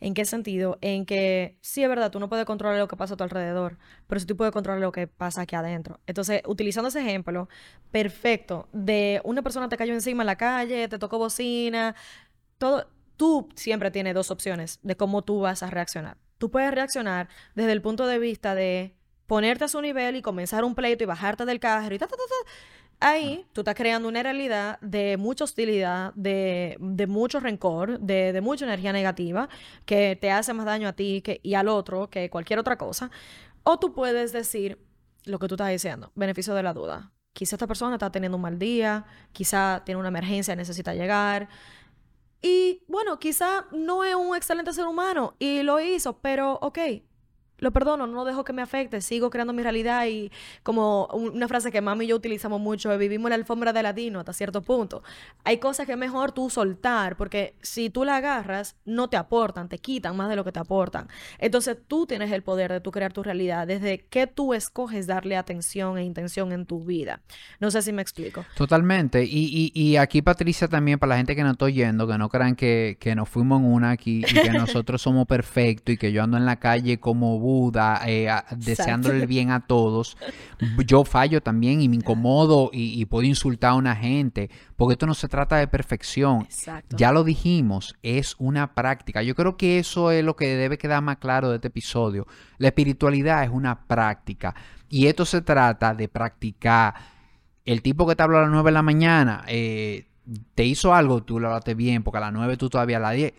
¿En qué sentido? En que sí es verdad, tú no puedes controlar lo que pasa a tu alrededor, pero sí tú puedes controlar lo que pasa aquí adentro. Entonces, utilizando ese ejemplo perfecto de una persona te cayó encima en la calle, te tocó bocina, todo, tú siempre tienes dos opciones de cómo tú vas a reaccionar. Tú puedes reaccionar desde el punto de vista de ponerte a su nivel y comenzar un pleito y bajarte del carro y ta, ta, ta, Ahí tú estás creando una realidad de mucha hostilidad, de, mucho rencor, de, mucha energía negativa que te hace más daño a ti que, y al otro que cualquier otra cosa. O tú puedes decir lo que tú estás diciendo, beneficio de la duda. Quizá esta persona está teniendo un mal día, quizá tiene una emergencia, necesita llegar, y bueno, quizá no es un excelente ser humano y lo hizo, pero ok, lo perdono, no dejo que me afecte, sigo creando mi realidad y como una frase que mami y yo utilizamos mucho, vivimos en la alfombra de latino hasta cierto punto. Hay cosas que es mejor tú soltar, porque si tú la agarras, no te aportan, te quitan más de lo que te aportan. Entonces tú tienes el poder de tú crear tu realidad, desde que tú escoges darle atención e intención en tu vida. No sé si me explico. Totalmente. Y, y, aquí, Patricia, también para la gente que no está oyendo, que no crean que, que nos fuimos en una aquí y que <laughs> nosotros somos perfectos y que yo ando en la calle como Eh, deseándole el bien a todos. Yo fallo también y me incomodo y, puedo insultar a una gente, porque esto no se trata de perfección. Ya lo dijimos, es una práctica. Yo creo que eso es lo que debe quedar más claro de este episodio. La espiritualidad es una práctica y esto se trata de practicar. El tipo que te habló a las 9 de la mañana, eh, te hizo algo, tú lo hablaste bien, porque a las 9 tú todavía a las 10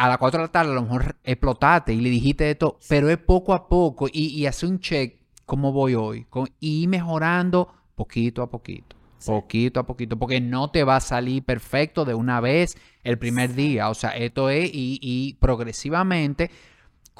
a las 4 de la tarde a lo mejor explotaste y le dijiste esto, pero es poco a poco y, y hace un check cómo voy hoy con, y mejorando poquito a poquito. Poquito a poquito, porque no te va a salir perfecto de una vez el primer día. O sea, esto es y, y progresivamente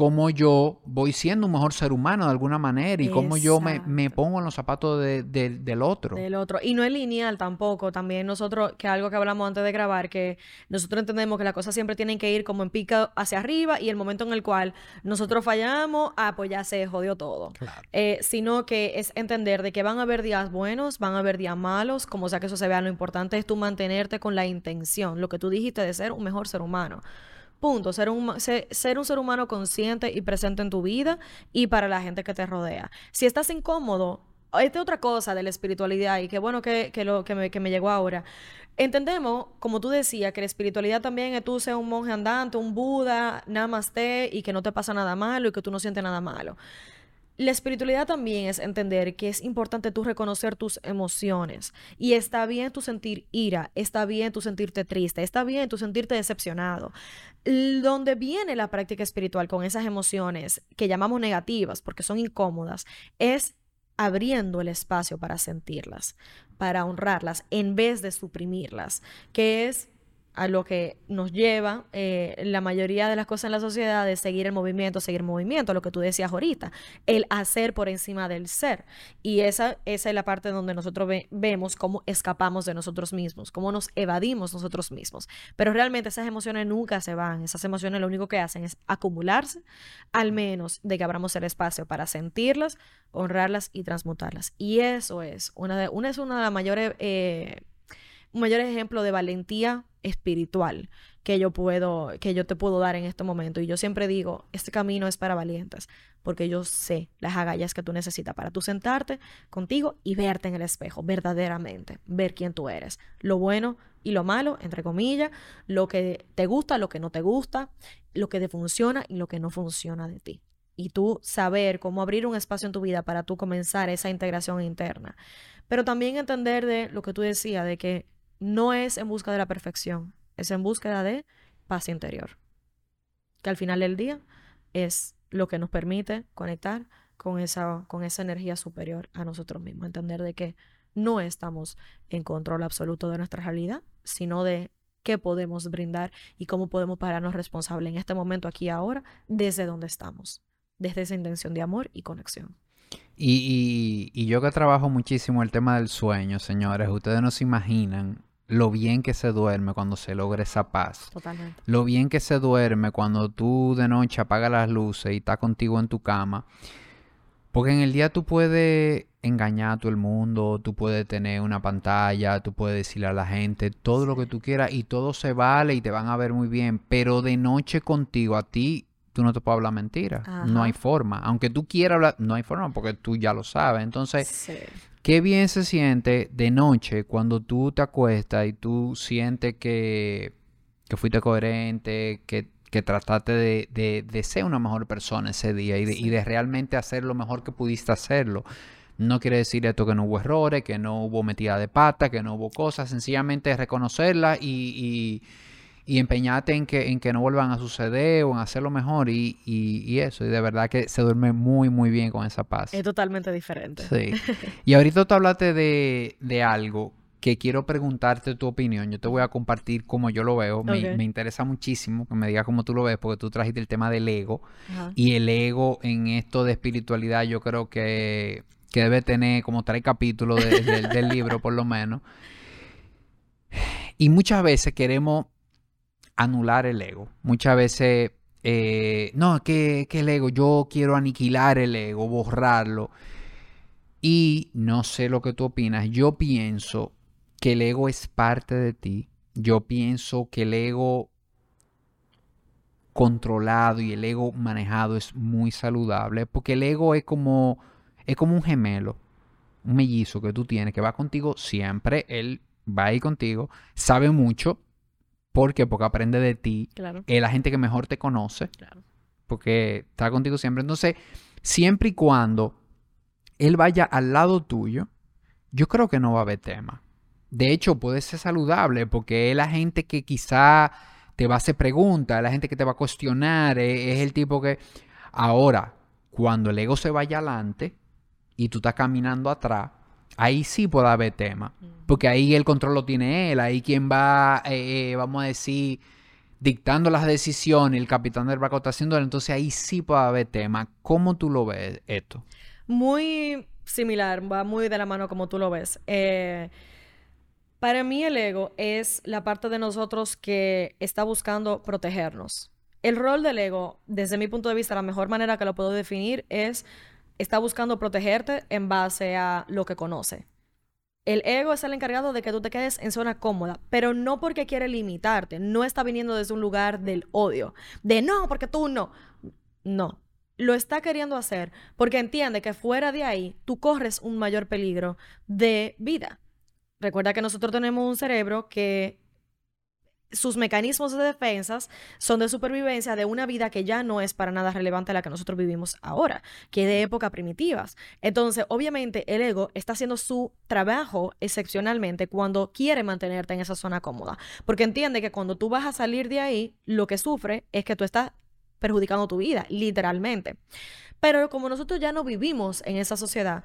cómo yo voy siendo un mejor ser humano de alguna manera y cómo yo me, pongo en los zapatos del otro. Del otro. Y no es lineal tampoco. También nosotros, que algo que hablamos antes de grabar, que nosotros entendemos que las cosas siempre tienen que ir como en pica hacia arriba y el momento en el cual nosotros fallamos, ah, pues ya se jodió todo. Eh, sino que es entender de que van a haber días buenos, van a haber días malos, como sea que eso se vea. Lo importante es tú mantenerte con la intención, lo que tú dijiste de ser un mejor ser humano Punto. Ser un, ser, un ser humano consciente y presente en tu vida y para la gente que te rodea. Si estás incómodo, esta es otra cosa de la espiritualidad y qué bueno que, lo, que, me, que me llegó ahora. Entendemos, como tú decías, que la espiritualidad también es tú ser un monje andante, un Buda, namaste y que no te pasa nada malo y que tú no sientes nada malo. La espiritualidad también es entender que es importante tú reconocer tus emociones. Y está bien tu sentir ira, está bien tu sentirte triste, está bien tu sentirte decepcionado. Donde viene la práctica espiritual con esas emociones que llamamos negativas porque son incómodas, es abriendo el espacio para sentirlas, para honrarlas, en vez de suprimirlas, que es a lo que nos lleva eh, la mayoría de las cosas en la sociedad de seguir el movimiento, seguir movimiento, lo que tú decías ahorita, el hacer por encima del ser. Y esa, esa es la parte donde nosotros vemos cómo escapamos de nosotros mismos, cómo nos evadimos nosotros mismos. Pero realmente esas emociones nunca se van, esas emociones lo único que hacen es acumularse, al menos de que abramos el espacio para sentirlas, honrarlas y transmutarlas. Y eso es una de, una es una de las mayores... Eh, un mayor ejemplo de valentía espiritual que yo puedo, que yo te puedo dar en este momento. Y yo siempre digo, este camino es para valientes, porque yo sé las agallas que tú necesitas para tú sentarte contigo y verte en el espejo, verdaderamente, ver quién tú eres, lo bueno y lo malo, entre comillas, lo que te gusta, lo que no te gusta, lo que te funciona y lo que no funciona de ti. Y tú saber cómo abrir un espacio en tu vida para tú comenzar esa integración interna. Pero también entender de lo que tú decías, de que no es en busca de la perfección, es en búsqueda de paz interior. Que al final del día es lo que nos permite conectar con esa, con esa energía superior a nosotros mismos. Entender de que no estamos en control absoluto de nuestra realidad, sino de qué podemos brindar y cómo podemos pararnos responsables en este momento, aquí ahora, desde donde estamos, desde esa intención de amor y conexión. Y, y, y yo que trabajo muchísimo el tema del sueño, señores, ustedes no se imaginan lo bien que se duerme cuando se logra esa paz. Totalmente. Lo bien que se duerme cuando tú de noche apagas las luces y estás contigo en tu cama. Porque en el día tú puedes engañar a todo el mundo, tú puedes tener una pantalla, tú puedes decirle a la gente todo lo que tú quieras y todo se vale y te van a ver muy bien. Pero de noche contigo, a ti, tú no te puedes hablar mentira. No hay forma. Aunque tú quieras hablar, no hay forma porque tú ya lo sabes. Entonces, Qué bien se siente de noche cuando tú te acuestas y tú sientes que, que fuiste coherente, que, que trataste de, de, ser una mejor persona ese día y de, y de realmente hacer lo mejor que pudiste hacerlo. No quiere decir esto que no hubo errores, que no hubo metida de pata, que no hubo cosas, sencillamente reconocerla y y empeñate en que, en que no vuelvan a suceder o en hacerlo mejor y, y, eso. Y de verdad que se duerme muy, muy bien con esa paz. Es totalmente diferente. Sí. <laughs> y ahorita tú hablaste de, de algo que quiero preguntarte tu opinión. Yo te voy a compartir cómo yo lo veo. Me, me, interesa muchísimo que me digas cómo tú lo ves, porque tú trajiste el tema del ego. Y el ego en esto de espiritualidad, yo creo que, que debe tener como tres capítulos del libro, por lo menos. Y muchas veces queremos anular el ego. Muchas veces, eh, no, que, que el ego, yo quiero aniquilar el ego, borrarlo. Y no sé lo que tú opinas. Yo pienso que el ego es parte de ti. Yo pienso que el ego controlado y el ego manejado es muy saludable. Porque el ego es como, es como un gemelo, un mellizo que tú tienes, que va contigo siempre. Él va ahí contigo, sabe mucho, ¿Por qué? Porque aprende de ti. Claro. Es la gente que mejor te conoce. Claro. Porque está contigo siempre. Entonces, siempre y cuando él vaya al lado tuyo, yo creo que no va a haber tema. De hecho, puede ser saludable porque es la gente que quizá te va a hacer preguntas, es la gente que te va a cuestionar, es, es el tipo que... Ahora, cuando el ego se vaya adelante y tú estás caminando atrás, ahí sí puede haber tema. Mm. Porque ahí el control lo tiene él, ahí quien va, eh, eh, vamos a decir, dictando las decisiones, el capitán del barco está haciendo, entonces ahí sí puede haber tema. ¿Cómo tú lo ves esto? Muy similar, va muy de la mano como tú lo ves. Eh, para mí el ego es la parte de nosotros que está buscando protegernos. El rol del ego, desde mi punto de vista, la mejor manera que lo puedo definir es está buscando protegerte en base a lo que conoce. El ego es el encargado de que tú te quedes en zona cómoda, pero no porque quiere limitarte, no está viniendo desde un lugar del odio, de no, porque tú no. No, lo está queriendo hacer porque entiende que fuera de ahí tú corres un mayor peligro de vida. Recuerda que nosotros tenemos un cerebro que sus mecanismos de defensas son de supervivencia de una vida que ya no es para nada relevante a la que nosotros vivimos ahora, que de época primitivas. Entonces, obviamente, el ego está haciendo su trabajo excepcionalmente cuando quiere mantenerte en esa zona cómoda, porque entiende que cuando tú vas a salir de ahí, lo que sufre es que tú estás perjudicando tu vida, literalmente. Pero como nosotros ya no vivimos en esa sociedad,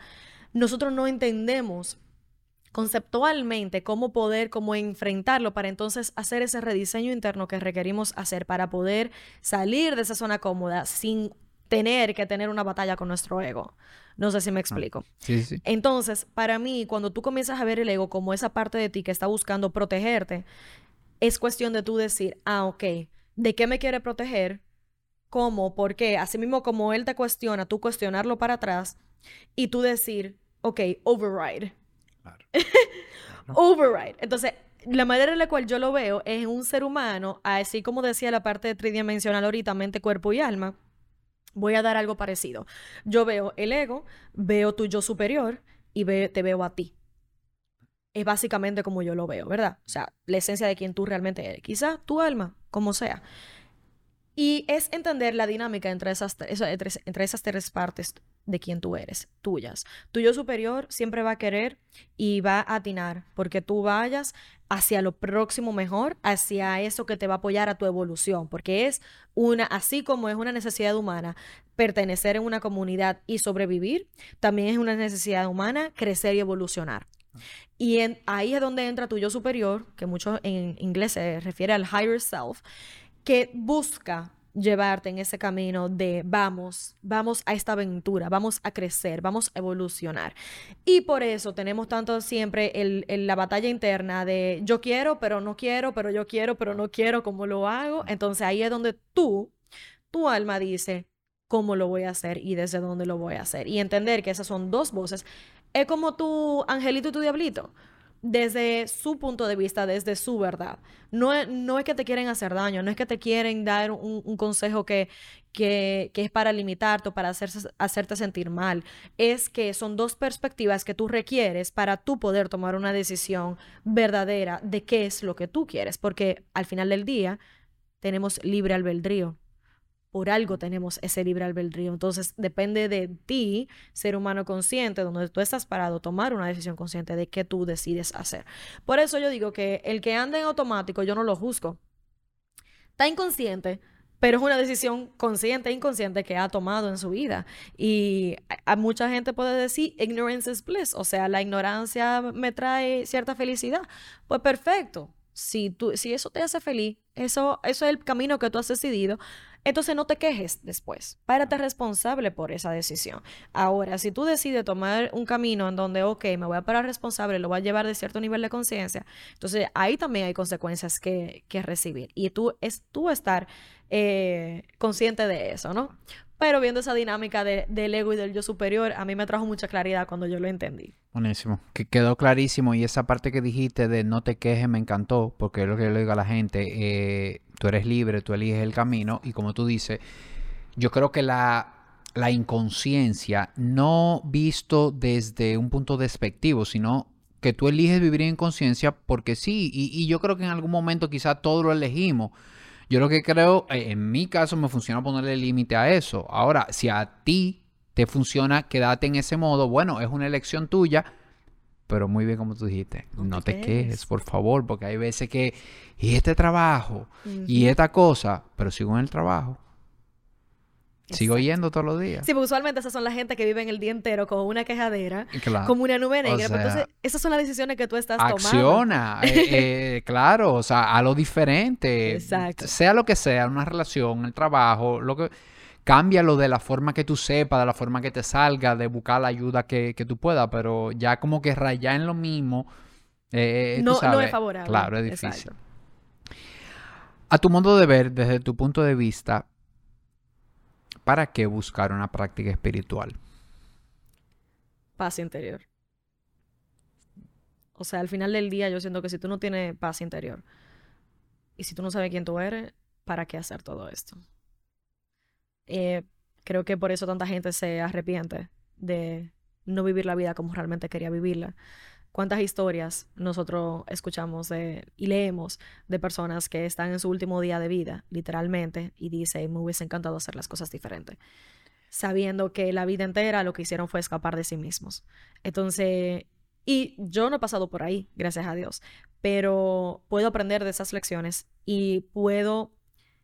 nosotros no entendemos conceptualmente cómo poder, cómo enfrentarlo para entonces hacer ese rediseño interno que requerimos hacer para poder salir de esa zona cómoda sin tener que tener una batalla con nuestro ego. No sé si me ah, explico. sí, sí. Entonces, para mí, cuando tú comienzas a ver el ego como esa parte de ti que está buscando protegerte, es cuestión de tú decir, ah, ok, ¿de qué me quiere proteger? ¿Cómo? ¿Por qué? Así mismo como él te cuestiona, tú cuestionarlo para atrás y tú decir, ok, override <laughs> Override. Entonces, la manera en la cual yo lo veo es un ser humano, así como decía la parte tridimensional ahorita, mente, cuerpo y alma. Voy a dar algo parecido. Yo veo el ego, veo tu yo superior y te veo a ti. Es básicamente como yo lo veo, ¿verdad? O sea, la esencia de quien tú realmente eres. Quizá tu alma, como sea. Y es entender la dinámica entre esas, entre esas tres partes de quien tú eres, tuyas. Tu yo superior siempre va a querer y va a atinar porque tú vayas hacia lo próximo mejor, hacia eso que te va a apoyar a tu evolución, porque es una, así como es una necesidad humana pertenecer en una comunidad y sobrevivir, también es una necesidad humana crecer y evolucionar. Y ahí es donde entra tu yo superior, que mucho en inglés se refiere al higher self, que busca llevarte en ese camino de vamos, vamos a esta aventura, vamos a crecer, vamos a evolucionar. Y por eso tenemos tanto siempre el, la batalla interna de yo quiero, pero no quiero, pero yo quiero, pero no quiero, ¿cómo lo hago? Entonces ahí es donde tú, tu alma dice, ¿cómo lo voy a hacer y desde dónde lo voy a hacer? Y entender que esas son dos voces. Es como tu angelito y tu diablito desde su punto de vista, desde su verdad. No no es que te quieren hacer daño, no es que te quieren dar un, consejo que, que, es para limitarte o para hacerse, hacerte sentir mal. Es que son dos perspectivas que tú requieres para tú poder tomar una decisión verdadera de qué es lo que tú quieres, porque al final del día tenemos libre albedrío por algo tenemos ese libre albedrío. Entonces, depende de ti, ser humano consciente, donde tú estás parado, tomar una decisión consciente de qué tú decides hacer. Por eso yo digo que el que anda en automático, yo no lo juzgo. Está inconsciente, pero es una decisión consciente e inconsciente que ha tomado en su vida. Y a, mucha gente puede decir, ignorance is bliss, o sea, la ignorancia me trae cierta felicidad. Pues perfecto, si, tú, si eso te hace feliz, eso, eso es el camino que tú has decidido, entonces no te quejes después. Párate responsable por esa decisión. Ahora, si tú decides tomar un camino en donde, ok, me voy a parar responsable, lo voy a llevar de cierto nivel de conciencia, entonces ahí también hay consecuencias que, que recibir. Y tú es tú estar eh, consciente de eso, ¿no? Pero viendo esa dinámica del ego y del yo superior, a mí me trajo mucha claridad cuando yo lo entendí. Buenísimo. Que quedó clarísimo. Y esa parte que dijiste de no te quejes me encantó, porque es lo que yo le digo a la gente. Eh, tú eres libre, tú eliges el camino. Y como tú dices, yo creo que la, la inconsciencia, no visto desde un punto despectivo, sino que tú eliges vivir en conciencia porque sí. Y, y yo creo que en algún momento quizá todos lo elegimos. Yo lo que creo, eh, en mi caso, me funciona ponerle límite a eso. Ahora, si a ti te funciona quédate en ese modo, bueno, es una elección tuya, pero muy bien como tú dijiste, no, te, quejes, por favor, porque hay veces que, y este trabajo, y esta cosa, pero sigo en el trabajo. Sigo yendo todos los días. Sí, porque usualmente esas son la gente que viven el día entero con una quejadera, como una nube negra. entonces, esas son las decisiones que tú estás tomando. Acciona, eh, eh, <laughs> claro, o sea, a lo diferente. Exacto. Sea lo que sea, una relación, el trabajo, lo que... Cámbialo de la forma que tú sepas, de la forma que te salga, de buscar la ayuda que, que tú puedas, pero ya como que rayar en lo mismo. Eh, no, no es favorable. Claro, es difícil. A tu modo de ver, desde tu punto de vista, ¿Para qué buscar una práctica espiritual? Paz interior. O sea, al final del día yo siento que si tú no tienes paz interior y si tú no sabes quién tú eres, ¿para qué hacer todo esto? Eh, creo que por eso tanta gente se arrepiente de no vivir la vida como realmente quería vivirla. ¿Cuántas historias nosotros escuchamos y leemos de personas que están en su último día de vida, literalmente, y dicen, me hubiese encantado hacer las cosas diferentes, sabiendo que la vida entera lo que hicieron fue escapar de sí mismos? Entonces, y yo no he pasado por ahí, gracias a Dios, pero puedo aprender de esas lecciones y puedo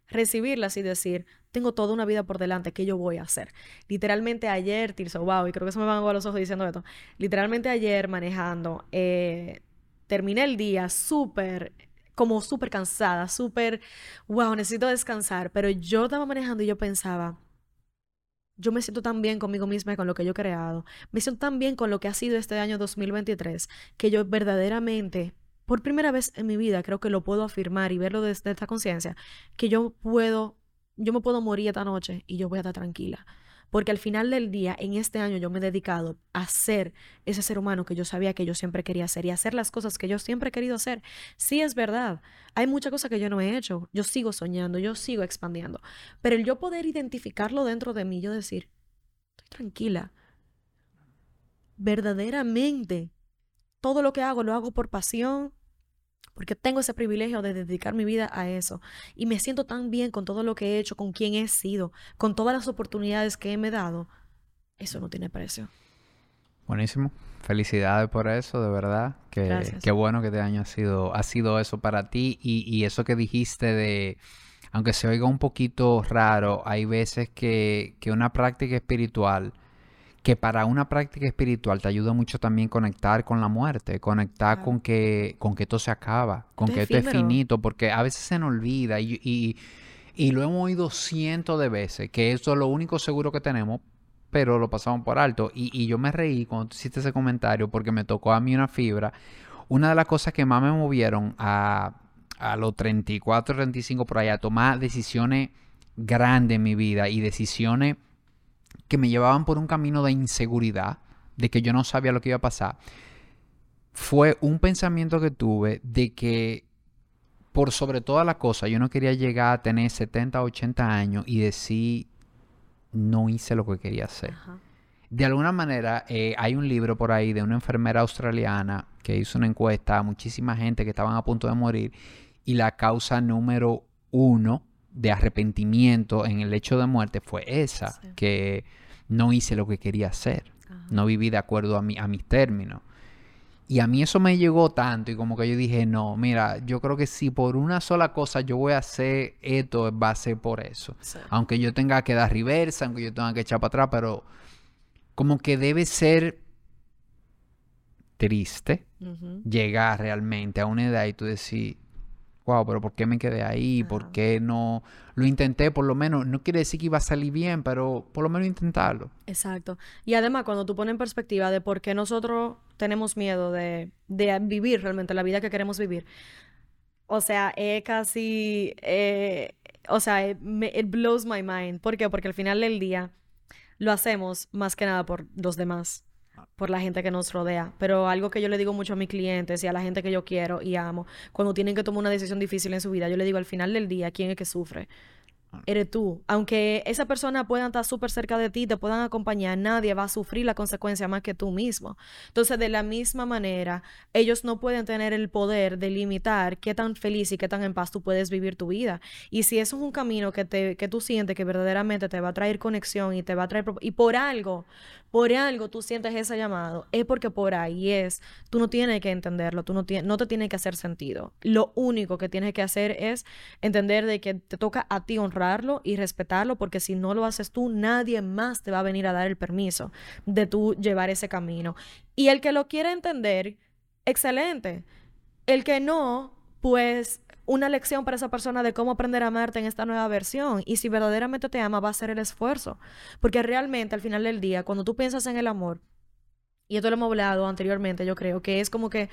recibirlas y decir, tengo toda una vida por delante, ¿qué yo voy a hacer? Literalmente ayer, Tirso, wow, y creo que se me van a los ojos diciendo esto, literalmente ayer manejando, eh, terminé el día súper como súper cansada, súper, wow, necesito descansar, pero yo estaba manejando y yo pensaba, yo me siento tan bien conmigo misma y con lo que yo he creado, me siento tan bien con lo que ha sido este año 2023, que yo verdaderamente, por primera vez en mi vida, creo que lo puedo afirmar y verlo desde esta conciencia, que yo puedo, yo me puedo morir esta noche y yo voy a estar tranquila. Porque al final del día, en este año, yo me he dedicado a ser ese ser humano que yo sabía que yo siempre quería ser y hacer las cosas que yo siempre he querido hacer. Sí, es verdad. Hay muchas cosas que yo no he hecho. Yo sigo soñando, yo sigo expandiendo. Pero el yo poder identificarlo dentro de mí, yo decir, estoy tranquila. Verdaderamente, todo lo que hago lo hago por pasión, porque tengo ese privilegio de dedicar mi vida a eso. Y me siento tan bien con todo lo que he hecho, con quien he sido, con todas las oportunidades que me he dado. Eso no tiene precio. Buenísimo. Felicidades por eso, de verdad. Que, qué bueno que este año ha sido, ha sido eso para ti. Y, y eso que dijiste de, aunque se oiga un poquito raro, hay veces que, que una práctica espiritual que para una práctica espiritual te ayuda mucho también conectar con la muerte, conectar con que con que esto se acaba, con que esto es finito, porque a veces se nos olvida y, y, y, lo hemos oído cientos de veces, que eso es lo único seguro que tenemos, pero lo pasamos por alto. Y, y yo me reí cuando tú hiciste ese comentario porque me tocó a mí una fibra. Una de las cosas que más me movieron a, a los 34, 35 por allá, a tomar decisiones grandes en mi vida y decisiones que me llevaban por un camino de inseguridad, de que yo no sabía lo que iba a pasar, fue un pensamiento que tuve de que por sobre toda la cosa yo no quería llegar a tener 70, 80 años y decir no hice lo que quería hacer. De alguna manera, eh, hay un libro por ahí de una enfermera australiana que hizo una encuesta a muchísima gente que estaban a punto de morir y la causa número uno de arrepentimiento en el hecho de muerte fue esa, que no hice lo que quería hacer, no viví de acuerdo a, mi, a mis términos. Y a mí eso me llegó tanto y como que yo dije, no, mira, yo creo que si por una sola cosa yo voy a hacer esto, va a ser por eso. Aunque yo tenga que dar reversa, aunque yo tenga que echar para atrás, pero como que debe ser triste llegar realmente a una edad y tú decir, wow, pero ¿por qué me quedé ahí? ¿Por qué no lo intenté? Por lo menos, no quiere decir que iba a salir bien, pero por lo menos intentarlo. Exacto. Y además, cuando tú pones en perspectiva de por qué nosotros tenemos miedo de, vivir realmente la vida que queremos vivir, o sea, es casi, eh, o sea, it, it blows my mind. ¿Por qué? Porque al final del día lo hacemos más que nada por los demás por la gente que nos rodea. Pero algo que yo le digo mucho a mis clientes y a la gente que yo quiero y amo, cuando tienen que tomar una decisión difícil en su vida, yo le digo al final del día, ¿quién es que sufre? eres tú. Aunque esa persona pueda estar súper cerca de ti, te puedan acompañar, nadie va a sufrir la consecuencia más que tú mismo. Entonces, de la misma manera, ellos no pueden tener el poder de limitar qué tan feliz y qué tan en paz tú puedes vivir tu vida. Y si eso es un camino que, te, que tú sientes que verdaderamente te va a traer conexión y te va a traer... Y por algo, por algo tú sientes ese llamado, es porque por ahí es. Tú no tienes que entenderlo, tú no, no te tiene que hacer sentido. Lo único que tienes que hacer es entender de que te toca a ti honrar y respetarlo, porque si no lo haces tú, nadie más te va a venir a dar el permiso de tú llevar ese camino. Y el que lo quiere entender, excelente. El que no, pues una lección para esa persona de cómo aprender a amarte en esta nueva versión. Y si verdaderamente te ama, va a ser el esfuerzo. Porque realmente al final del día, cuando tú piensas en el amor, y esto lo hemos hablado anteriormente, yo creo que es como que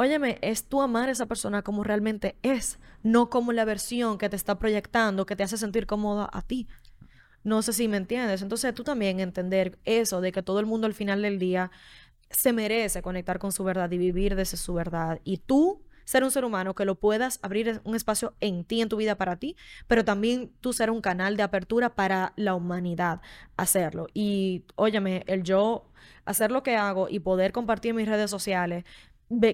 Óyeme, es tú amar a esa persona como realmente es, no como la versión que te está proyectando, que te hace sentir cómoda a ti. No sé si me entiendes. Entonces tú también entender eso de que todo el mundo al final del día se merece conectar con su verdad y vivir desde su verdad. Y tú ser un ser humano que lo puedas abrir un espacio en ti, en tu vida para ti, pero también tú ser un canal de apertura para la humanidad, hacerlo. Y óyeme, el yo hacer lo que hago y poder compartir mis redes sociales,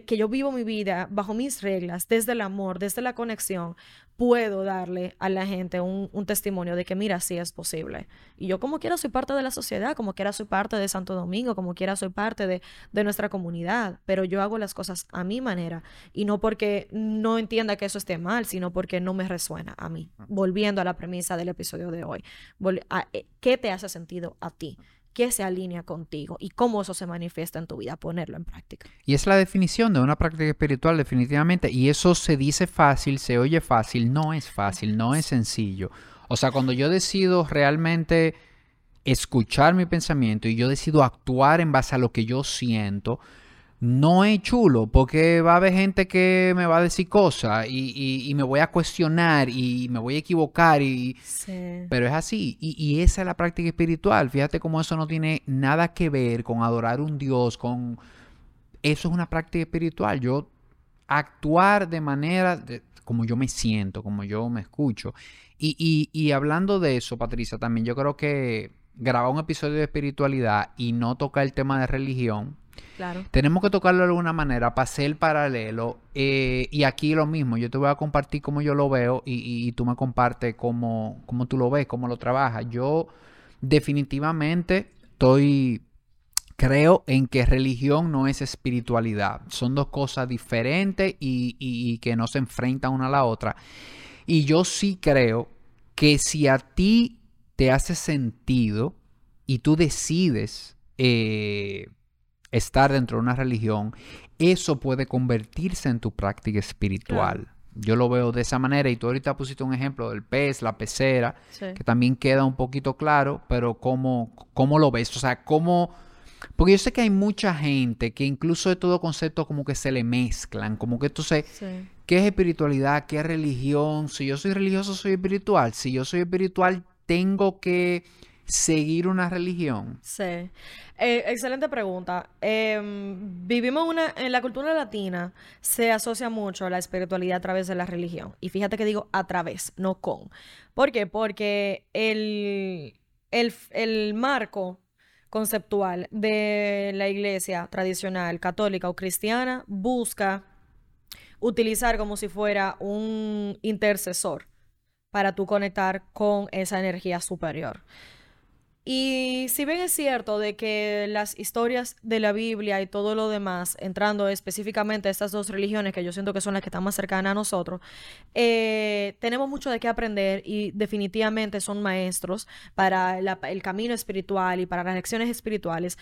que yo vivo mi vida bajo mis reglas, desde el amor, desde la conexión, puedo darle a la gente un, testimonio de que mira, sí es posible. Y yo como quiera soy parte de la sociedad, como quiera soy parte de Santo Domingo, como quiera soy parte de, de nuestra comunidad, pero yo hago las cosas a mi manera y no porque no entienda que eso esté mal, sino porque no me resuena a mí. Volviendo a la premisa del episodio de hoy, eh, ¿qué te hace sentido a ti? Qué se alinea contigo y cómo eso se manifiesta en tu vida, ponerlo en práctica. Y es la definición de una práctica espiritual definitivamente, y eso se dice fácil, se oye fácil, no es fácil, no es sencillo. O sea, cuando yo decido realmente escuchar mi pensamiento y yo decido actuar en base a lo que yo siento, no es chulo porque va a haber gente que me va a decir cosas y, me voy a cuestionar y me voy a equivocar y pero es así. Y, esa es la práctica espiritual. Fíjate cómo eso no tiene nada que ver con adorar un Dios con eso es una práctica espiritual. Yo actuar de manera como yo me siento como yo me escucho. Y, y hablando de eso Patricia también yo creo que grabar un episodio de espiritualidad y no tocar el tema de religión tenemos que tocarlo de alguna manera hacer el paralelo. Eh, y aquí lo mismo, yo te voy a compartir cómo yo lo veo y, tú me compartes cómo, cómo tú lo ves, cómo lo trabajas. Yo definitivamente estoy creo en que religión no es espiritualidad. Son dos cosas diferentes y, y, que no se enfrentan una a la otra. Y yo sí creo que si a ti te hace sentido y tú decides eh, estar dentro de una religión, eso puede convertirse en tu práctica espiritual. Yo lo veo de esa manera y tú ahorita pusiste un ejemplo del pez, la pecera, que también queda un poquito claro, pero ¿cómo, cómo lo ves? O sea, ¿cómo...? Porque yo sé que hay mucha gente que incluso de todo concepto como que se le mezclan, como que entonces, sí. ¿qué es espiritualidad? ¿Qué es religión? Si yo soy religioso, soy espiritual. Si yo soy espiritual, tengo que seguir una religión? Sí. Eh, excelente pregunta. Em, vivimos una, en la cultura latina se asocia mucho la espiritualidad a través de la religión. Y fíjate que digo a través, no con. ¿Por qué? Porque el, el marco conceptual de la iglesia tradicional, católica o cristiana, busca utilizar como si fuera un intercesor para tú conectar con esa energía superior. Y si bien es cierto de que las historias de la Biblia y todo lo demás, entrando específicamente a estas dos religiones que yo siento que son las que están más cercanas a nosotros, eh, tenemos mucho de qué aprender y definitivamente son maestros para el camino espiritual y para las lecciones espirituales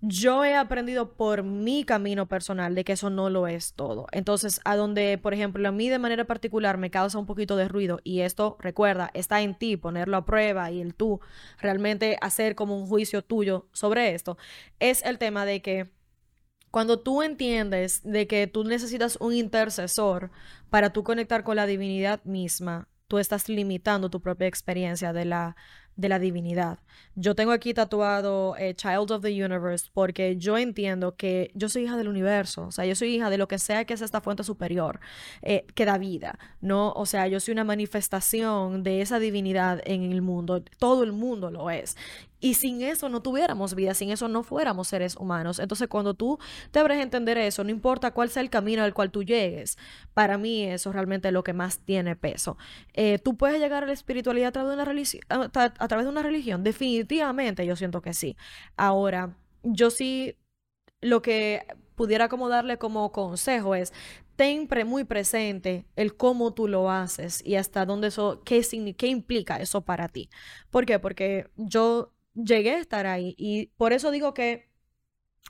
yo he aprendido por mi camino personal de que eso no lo es todo. Entonces, a donde, por ejemplo, a mí de manera particular me causa un poquito de ruido y esto, recuerda, está en ti ponerlo a prueba y el tú realmente hacer como un juicio tuyo sobre esto, es el tema de que cuando tú entiendes de que tú necesitas un intercesor para tú conectar con la divinidad misma, tú estás limitando tu propia experiencia de la de la divinidad. Yo tengo aquí tatuado eh, Child of the Universe porque yo entiendo que yo soy hija del universo, o sea, yo soy hija de lo que sea que es esta fuente superior eh, que da vida, ¿no? O sea, yo soy una manifestación de esa divinidad en el mundo, todo el mundo lo es. Y sin eso no tuviéramos vida, sin eso no fuéramos seres humanos. Entonces, cuando tú a entender eso, no importa cuál sea el camino al cual tú llegues, para mí eso realmente es lo que más tiene peso. Eh, ¿Tú puedes llegar a la espiritualidad a través de una, religión, a través de una religión? Definitivamente yo siento que sí. Ahora, yo sí lo que pudiera como darle como consejo es ten muy presente el cómo tú lo haces y hasta dónde eso, qué, qué implica eso para ti. ¿Por qué? Porque yo llegué a estar ahí. Y por eso digo que,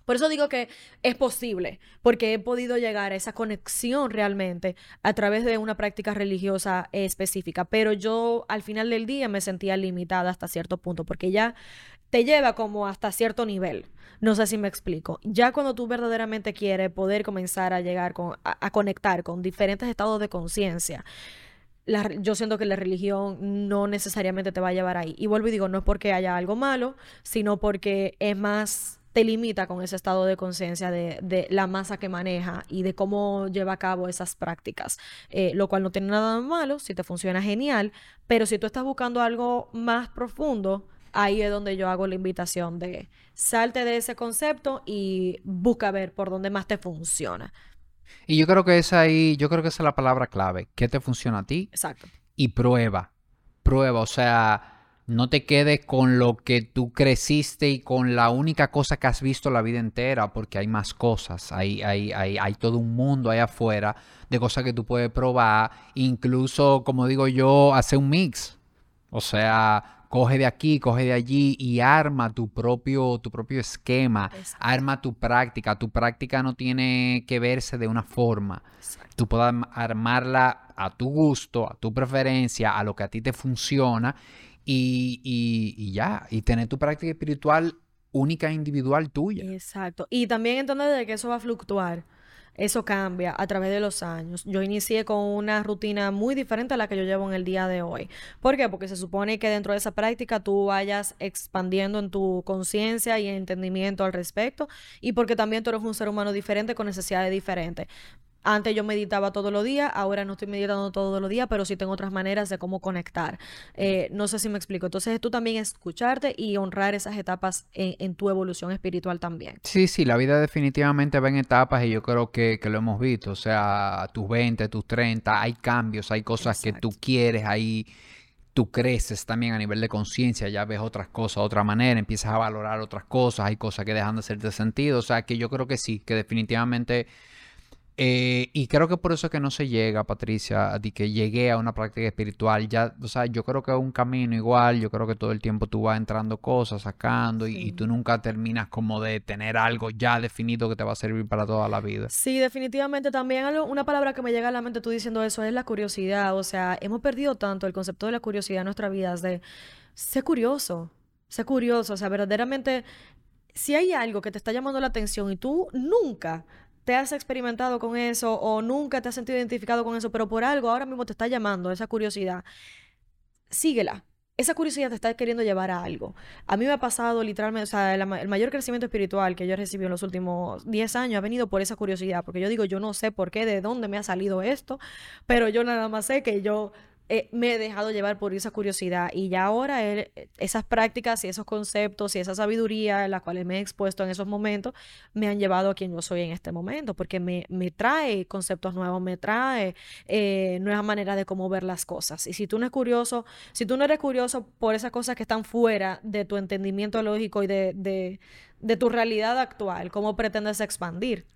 por eso digo que es posible, porque he podido llegar a esa conexión realmente a través de una práctica religiosa específica. Pero yo al final del día me sentía limitada hasta cierto punto, porque ya te lleva como hasta cierto nivel. No sé si me explico. Ya cuando tú verdaderamente quieres poder comenzar a llegar con, a conectar con diferentes estados de conciencia, yo siento que la religión no necesariamente te va a llevar ahí. Y vuelvo y digo, no es porque haya algo malo, sino porque es más te limita con ese estado de conciencia de, la masa que maneja y de cómo lleva a cabo esas prácticas, eh, lo cual no tiene nada de malo, si te funciona genial, pero si tú estás buscando algo más profundo, ahí es donde yo hago la invitación de salte de ese concepto y busca ver por dónde más te funciona. Y yo creo que es ahí, yo creo que esa es la palabra clave. ¿Qué te funciona a ti? Exacto. Y prueba. Prueba. O sea, no te quedes con lo que tú creciste y con la única cosa que has visto la vida entera, porque hay más cosas, hay, hay, hay, hay todo un mundo ahí afuera de cosas que tú puedes probar, incluso, como digo yo, hacer un mix. O sea, coge de aquí, coge de allí y arma tu propio, tu propio esquema, arma tu práctica. Tu práctica no tiene que verse de una forma. Tú puedes armarla a tu gusto, a tu preferencia, a lo que a ti te funciona y, ya, y tener tu práctica espiritual única e individual tuya. Exacto. Y también entender de que eso va a fluctuar. Eso cambia a través de los años. Yo inicié con una rutina muy diferente a la que yo llevo en el día de hoy. ¿Por qué? Porque se supone que dentro de esa práctica tú vayas expandiendo en tu conciencia y entendimiento al respecto y porque también tú eres un ser humano diferente con necesidades diferentes. Antes yo meditaba todos los días, ahora no estoy meditando todos los días, pero sí tengo otras maneras de cómo conectar. Eh, no sé si me explico. Entonces tú también escucharte y honrar esas etapas en, tu evolución espiritual también. Sí, sí, la vida definitivamente va en etapas y yo creo que, lo hemos visto. O sea, tus 20, tus 30, hay cambios, hay cosas que tú quieres, ahí tú creces también a nivel de conciencia, ya ves otras cosas de otra manera, empiezas a valorar otras cosas, hay cosas que dejan de hacerte sentido. O sea, que yo creo que sí, que definitivamente eh, y creo que por eso es que no se llega, Patricia, de que llegué a una práctica espiritual. Ya, o sea, yo creo que es un camino igual. Yo creo que todo el tiempo tú vas entrando cosas, sacando, y, tú nunca terminas como de tener algo ya definido que te va a servir para toda la vida. Sí, definitivamente. También algo, una palabra que me llega a la mente tú diciendo eso es la curiosidad. O sea, hemos perdido tanto el concepto de la curiosidad en nuestras vidas, de ser curioso, ser curioso. O sea, verdaderamente si hay algo que te está llamando la atención y tú nunca te has experimentado con eso o nunca te has sentido identificado con eso, pero por algo ahora mismo te está llamando esa curiosidad, síguela. Esa curiosidad te está queriendo llevar a algo. A mí me ha pasado literalmente, o sea, el, el mayor crecimiento espiritual que yo he recibido en los últimos 10 años ha venido por esa curiosidad, porque yo digo, yo no sé por qué, de dónde me ha salido esto, pero yo nada más sé que yo eh, me he dejado llevar por esa curiosidad y ya ahora esas prácticas y esos conceptos y esa sabiduría en las cuales me he expuesto en esos momentos me han llevado a quien yo soy en este momento porque me, trae conceptos nuevos, me trae eh, nuevas maneras de cómo ver las cosas. Y si tú no eres curioso, si tú no eres curioso por esas cosas que están fuera de tu entendimiento lógico y de, de tu realidad actual, ¿cómo pretendes expandir?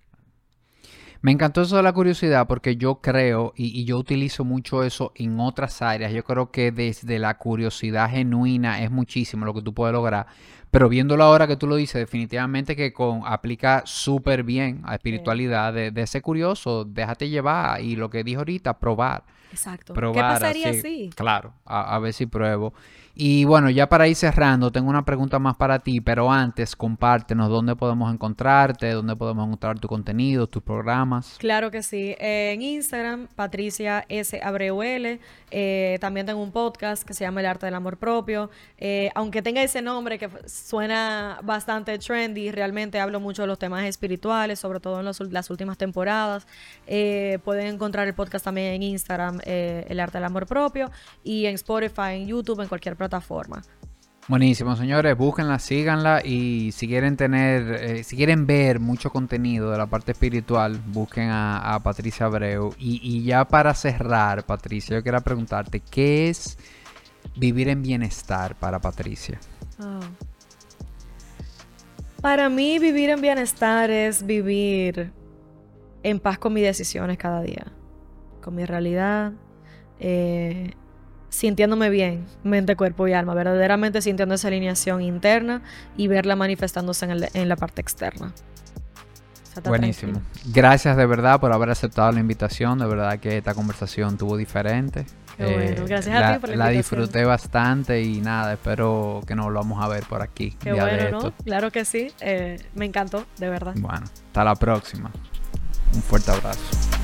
Me encantó eso de la curiosidad porque yo creo, y, yo utilizo mucho eso en otras áreas, yo creo que desde la curiosidad genuina es muchísimo lo que tú puedes lograr, pero viéndolo ahora que tú lo dices, definitivamente que con, aplica súper bien a espiritualidad de, de, ser curioso, déjate llevar y lo que dijo ahorita, probar. Exacto. ¿Qué pasaría si? Claro, a, a ver si pruebo. Y bueno, ya para ir cerrando, tengo una pregunta más para ti, pero antes compártenos dónde podemos encontrarte, dónde podemos encontrar tu contenido, tus programas. Claro que sí. en Instagram, Patricia S. Abreuel. Eh, también tengo un podcast que se llama El Arte del Amor Propio. Eh, aunque tenga ese nombre que suena bastante trendy, realmente hablo mucho de los temas espirituales, sobre todo en las últimas temporadas. Eh, pueden encontrar el podcast también en Instagram, El Arte del Amor Propio, y en Spotify, en YouTube, en cualquier plataforma. Buenísimo, señores, búsquenla, síganla y si quieren tener, eh, si quieren ver mucho contenido de la parte espiritual, busquen a, Patricia Abreu. Y, ya para cerrar, Patricia, yo quiero preguntarte, ¿qué es vivir en bienestar para Patricia? Ah. Para mí vivir en bienestar es vivir en paz con mis decisiones cada día, con mi realidad, eh, sintiéndome bien, mente, cuerpo y alma, verdaderamente sintiendo esa alineación interna y verla manifestándose en, la parte externa. Buenísimo. Gracias de verdad por haber aceptado la invitación. De verdad que esta conversación tuvo diferente. Eh, gracias a ti por la, la disfruté bastante y nada, espero que nos lo vamos a ver por aquí. Qué bueno, ¿no? Claro que sí. Eh, me encantó, de verdad. Bueno, hasta la próxima. Un fuerte abrazo.